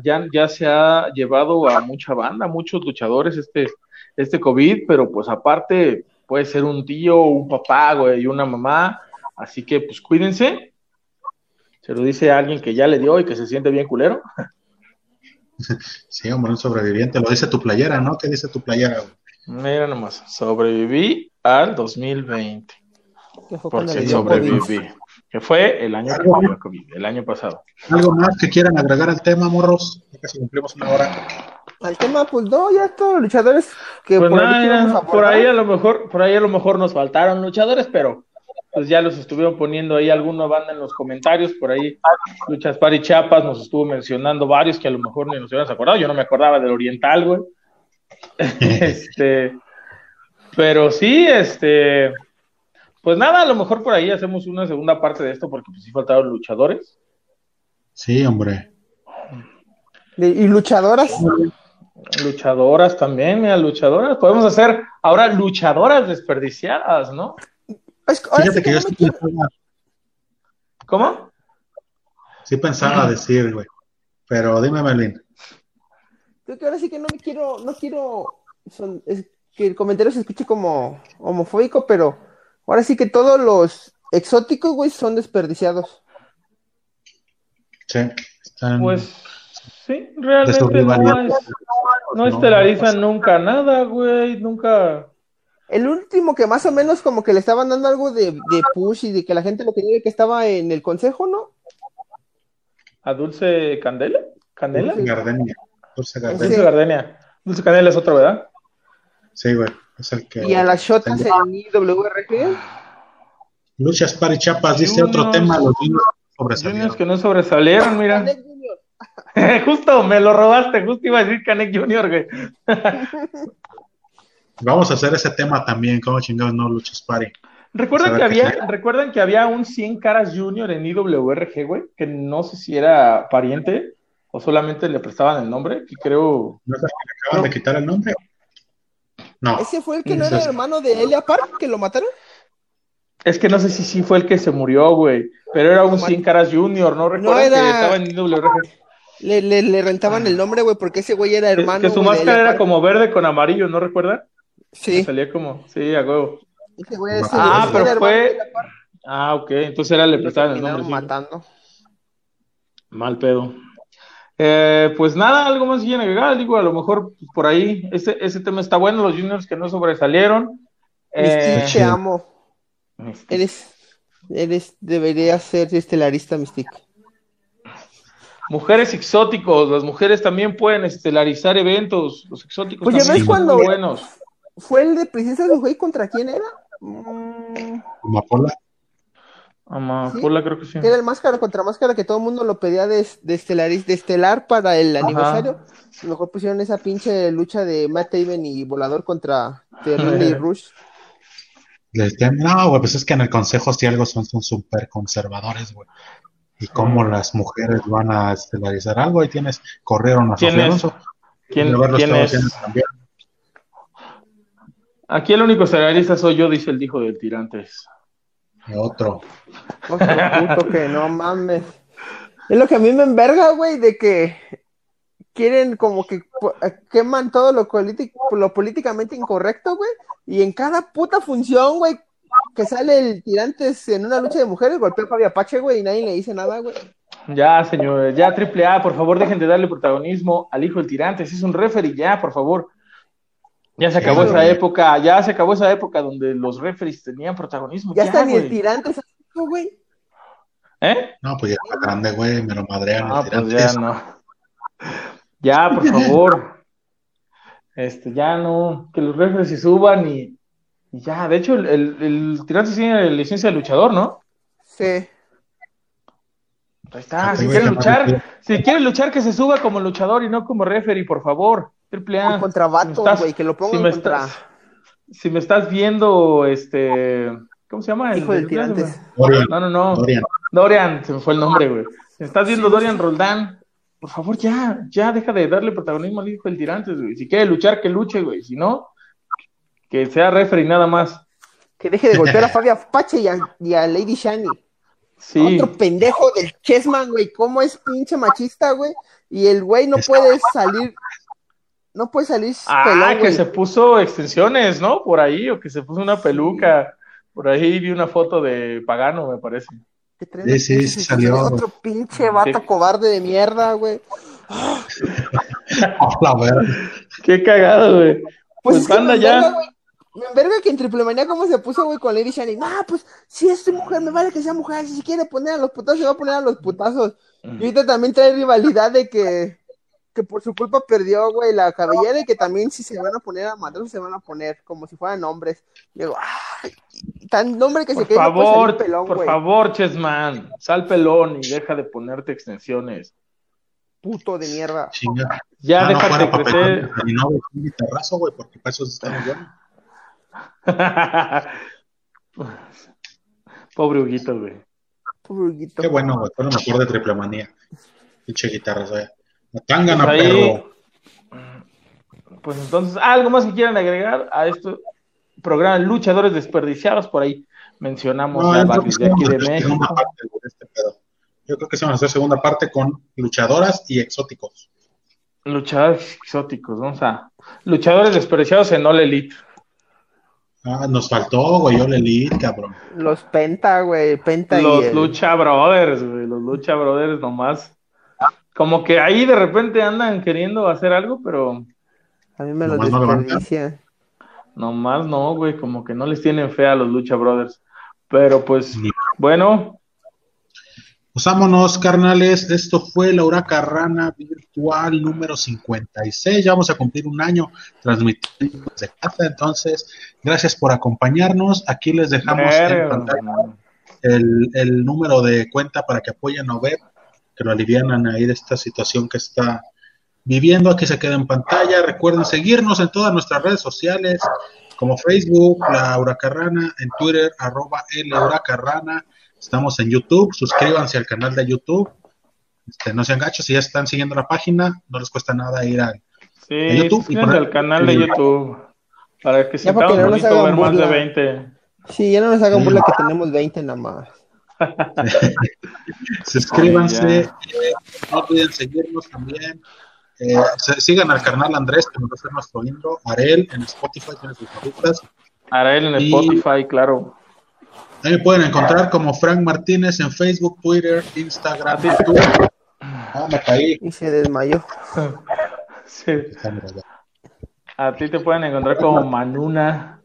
ya, ya se ha llevado a mucha banda, muchos luchadores este, este COVID, pero pues aparte puede ser un tío, un papá, güey, y una mamá, así que pues cuídense. Se lo dice alguien que ya le dio y que se siente bien culero. Sí, hombre, un sobreviviente. Lo dice tu playera, ¿no? ¿Qué dice tu playera? Mira nomás, sobreviví al 2020. Porque sobreviví. Que fue el año, el año pasado. ¿Algo más que quieran agregar al tema, morros? Ya casi cumplimos una hora. Al tema, pues no, ya todos los luchadores que pues por, ahí, por ahí a lo mejor, por ahí a lo mejor nos faltaron luchadores, pero pues ya los estuvieron poniendo ahí alguna banda en los comentarios, por ahí Luchas Pari Chapas nos estuvo mencionando varios que a lo mejor ni nos hubieran acordado, yo no me acordaba del Oriental, güey. este, pero sí, este, pues nada, a lo mejor por ahí hacemos una segunda parte de esto porque pues sí faltaron luchadores. Sí, hombre. ¿Y luchadoras? Luchadoras también, mira, luchadoras. Podemos hacer ahora luchadoras desperdiciadas, ¿no? Fíjate que yo sí pensaba. ¿Cómo? Sí pensaba decir, güey. Pero dime, Melvin. Creo que ahora sí que no me quiero, no quiero que el comentario se escuche como homofóbico, pero ahora sí que todos los exóticos, güey, son desperdiciados. Sí, Pues sí, realmente no, no estelarizan nunca nada, güey, nunca el último que más o menos como que le estaban dando algo de, push y de que la gente lo quería que estaba en el consejo, ¿no? ¿A Dulce Candela? ¿Candela? Dulce Gardenia. Dulce Gardenia. Dulce Gardenia. Dulce Candela es otro, ¿verdad? Sí, güey. Es el que. ¿Y a las shotas en IWRG? Luchas Parichapas dice otro tema, los niños sobresalieron. que no sobresalieron, mira. justo, me lo robaste, justo iba a decir Canek Junior, güey. Vamos a hacer ese tema también, como chingados no luchas pari. ¿Recuerdan que, había, ¿Recuerdan que había un 100 caras junior en IWRG, güey? Que no sé si era pariente o solamente le prestaban el nombre, que creo... ¿No es que le acaban de quitar el nombre? No. ¿Ese fue el que no era hermano de Elia Park, que lo mataron? Es que no sé si sí fue el que se murió, güey. Pero era un 100 caras junior, ¿no? Recuerdo que estaba en IWRG. Le, le, rentaban el nombre, güey, porque ese güey era hermano. Que, que su máscara era como verde con amarillo, ¿no recuerdan? Sí. Salía como, sí, a huevo. ah, pero fue. Ah, ok, entonces era le prestaban el nombre. matando. Mal pedo. Eh, pues nada, algo más que agregar, digo, a lo mejor pues, por ahí, ese, ese tema está bueno, los juniors que no sobresalieron. Eh, te amo. Eres, eres, debería ser estelarista Mystic. Mujeres exóticos, las mujeres también pueden estelarizar eventos, los exóticos pues también son buenos fue el de Princesa de Juey contra quién era? Mm. Amapola. Amapola creo que sí. Era el máscara contra máscara que todo el mundo lo pedía de, de, de estelar para el aniversario. Mejor pusieron esa pinche lucha de Matt Taven y Volador contra Terrible y Rush. No, güey, pues es que en el consejo si algo son súper conservadores, güey. Y cómo las mujeres van a estelarizar algo, y tienes corrieron a ¿Quién es? ¿Quién, ¿quién es? Aquí el único cerealista soy yo, dice el hijo del tirantes. Otro. Otro puto que no mames. Es lo que a mí me enverga, güey, de que quieren como que queman todo lo, lo políticamente incorrecto, güey. Y en cada puta función, güey, que sale el tirantes en una lucha de mujeres, golpea a Fabi Apache, güey, y nadie le dice nada, güey. Ya, señores, ya triple A, por favor, dejen de darle protagonismo al hijo del tirantes. Es un referee, ya, por favor. Ya se acabó esa época, ya se acabó esa época donde los referees tenían protagonismo. Ya, está ni el tirante, güey. ¿Eh? No, pues ya está grande, güey, me lo madrean ah, Pues ya no. Ya, por favor. este, ya no, que los referees se suban y, ya. De hecho, el, el, tirante tiene licencia de luchador, ¿no? Sí. Ahí está, si quiere luchar, si quiere luchar, que se suba como luchador y no como referee, por favor. Triple A. Contra Vato, güey, que lo pongo si contra. si me estás viendo, este. ¿Cómo se llama? Hijo del tirantes. No, no, no. Dorian. Dorian, se me fue el nombre, güey. Si me estás viendo Dorian Roldán, por favor, ya, ya deja de darle protagonismo al hijo del tirante, güey. Si quiere luchar, que luche, güey. Si no, que sea referee nada más. Que deje de golpear a Fabio Apache y a, y a Lady Shani. Sí. Otro pendejo del Chessman, güey. ¿Cómo es pinche machista, güey? Y el güey no puede salir. No puede salir Ah, pelón, que se puso extensiones, ¿no? Por ahí, o que se puso una peluca. Por ahí vi una foto de Pagano, me parece. Sí, sí, sí salió. Otro pinche vato Sí. cobarde de mierda, güey. Verga. Qué cagado, güey. Pues, es que anda ya. Me enverga que en Triple Manía cómo se puso, güey, con Lady Shani. No, pues, si es mujer, me vale que sea mujer. Si se quiere poner a los putazos, se va a poner a los putazos. Y ahorita también trae rivalidad de que, que por su culpa perdió, güey, la cabellera y que también si se van a poner a madrazos se van a poner como si fueran hombres. Digo, ay, tan hombre que Por se quede no puede favor, pelón, por güey. favor, Chessman, sal pelón y deja de ponerte extensiones. Puto de mierda. Chinga. Ya Ah, no déjate fuera crecer. y no un guitarrazo, güey, porque para eso bien. Pobre Huguito, güey. Pobrito. Qué bueno, güey, fue lo mejor de Triple Manía. Pinche guitarra, güey. La tangana, Pues ahí- perro. Pues entonces, ¿algo más que quieran agregar a este programa Luchadores Desperdiciados? Por ahí mencionamos No, a varios de aquí de México. parte, este pedo. Yo creo que sí vamos a hacer segunda parte con luchadoras y exóticos. Luchadores exóticos, vamos a. Luchadores desperdiciados en All Elite. Ah, nos faltó, güey, leí, cabrón. Los Penta, güey. Penta Los y el- Lucha Brothers, güey. Los Lucha Brothers nomás. Como que ahí de repente andan queriendo hacer algo, pero A mí me los Nomás no nomás no, güey. Como que no les tienen fe a los Lucha Brothers. Pero pues, bueno, Pues vámonos, carnales. Esto fue la Huraca Rana virtual número 56. Ya vamos a cumplir un año transmitiendo desde casa. Entonces, gracias por acompañarnos. Aquí les dejamos en pantalla el, el número de cuenta para que apoyen a Obed, que lo alivianan ahí de esta situación que está viviendo. Aquí se queda en pantalla. Recuerden seguirnos en todas nuestras redes sociales, como Facebook, la Huracarrana, en Twitter, arroba L Huracarrana. Estamos en YouTube. Suscríbanse al canal de YouTube. Este, no sean gachos, si ya están siguiendo la página, no les cuesta nada ir al Sí, YouTube y suscríbanse poner- al canal de YouTube. Para que que sintamos no nos bonito hagan ver más de burla. 20. Sí, ya no nos hagan burla que tenemos 20 nada más. Suscríbanse, eh, no olviden seguirnos también. Eh, se- sigan al canal Andrés, que nos va a hacer nuestro intro. Arel en Spotify tiene sus favoritas. Arael en Y- Spotify, claro. Ahí me pueden encontrar como Frank Martínez en Facebook, Twitter, Instagram, YouTube. Ah, me caí. Y se desmayó. Sí. A ti te pueden encontrar como Manuna.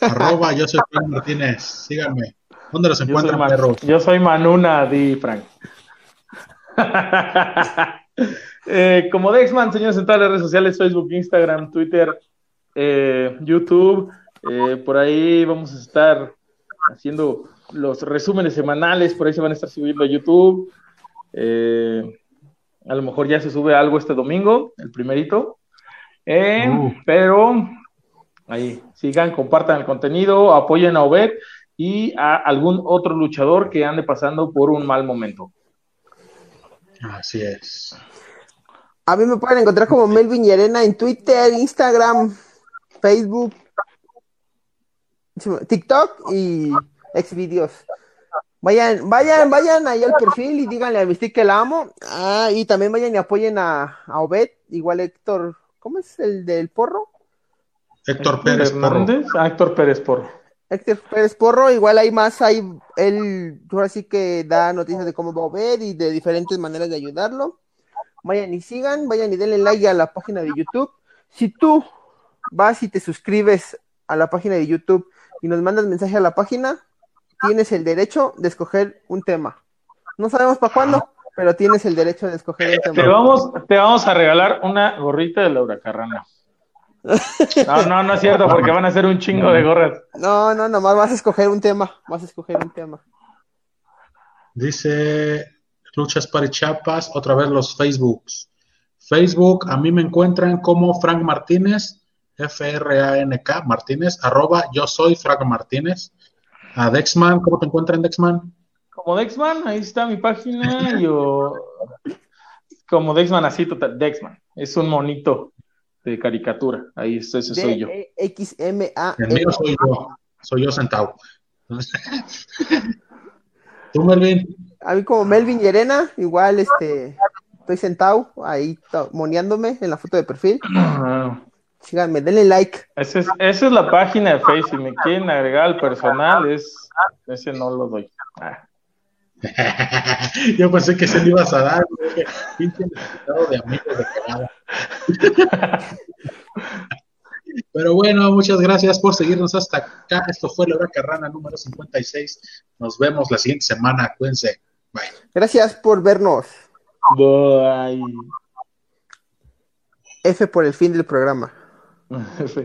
Arroba, yo soy Frank Martínez. Síganme. ¿Dónde los Yo soy, encuentran, perros? yo soy Manuna, di Frank. Eh, como Dexman, señores, en todas las redes sociales, Facebook, Instagram, Twitter, eh, YouTube. eh, por ahí vamos a estar haciendo los resúmenes semanales, por ahí se van a estar subiendo a YouTube. A lo mejor ya se sube algo este domingo, el primerito. Uh. Pero ahí, sigan, compartan el contenido, apoyen a Obed y a algún otro luchador que ande pasando por un mal momento. Así es. A mí me pueden encontrar como Melvin y Arena en Twitter, Instagram, Facebook, TikTok y Xvideos. Vayan, vayan, vayan ahí al perfil y díganle a Mystic que la amo. Ah, y también vayan y apoyen a, a Obed, igual Héctor, ¿cómo es el del porro? Héctor Pérez Porro. Hernández, ah, Héctor Pérez Porro. Héctor Pérez Porro, igual hay más, hay, él ahora sí que da noticias de cómo va Obed y de diferentes maneras de ayudarlo. Vayan y sigan, vayan y denle like a la página de YouTube. Si tú vas y te suscribes a la página de YouTube y nos mandas mensaje a la página, tienes el derecho de escoger un tema. No sabemos para cuándo, pero tienes el derecho de escoger un Te tema. vamos, te vamos a regalar una gorrita de Laura Carrana. No, no, no es cierto, porque van a ser un chingo de gorras. No, no, nomás vas a escoger un tema, vas a escoger un tema. Dice Luchas para Chiapas, otra vez los Facebooks. Facebook, a mí me encuentran como Frank Martínez, F-R-A-N-K, Martínez, arroba, yo soy Frank Martínez. A Dexman, ¿cómo te encuentran, Dexman? Como Dexman, ahí está mi página. Yo Como Dexman, así total. Dexman. Es un monito de caricatura. Ahí ese soy yo. X M A. El mío soy yo. Soy yo sentado. ¿Tú, Melvin? A mí como Melvin y Elena, igual este estoy sentado ahí moneándome en la foto de perfil. Síganme, denle like. Esa es, esa es la página de Facebook. Si me quieren agregar al personal, es, ese no lo doy. Ah. Yo pensé que se le ibas a dar, pinche de amigos de Pero bueno, muchas gracias por seguirnos hasta acá. Esto fue la hora carrana número 56. Nos vemos la siguiente semana. Cuídense. Bye. Gracias por vernos. Bye. F por el fin del programa.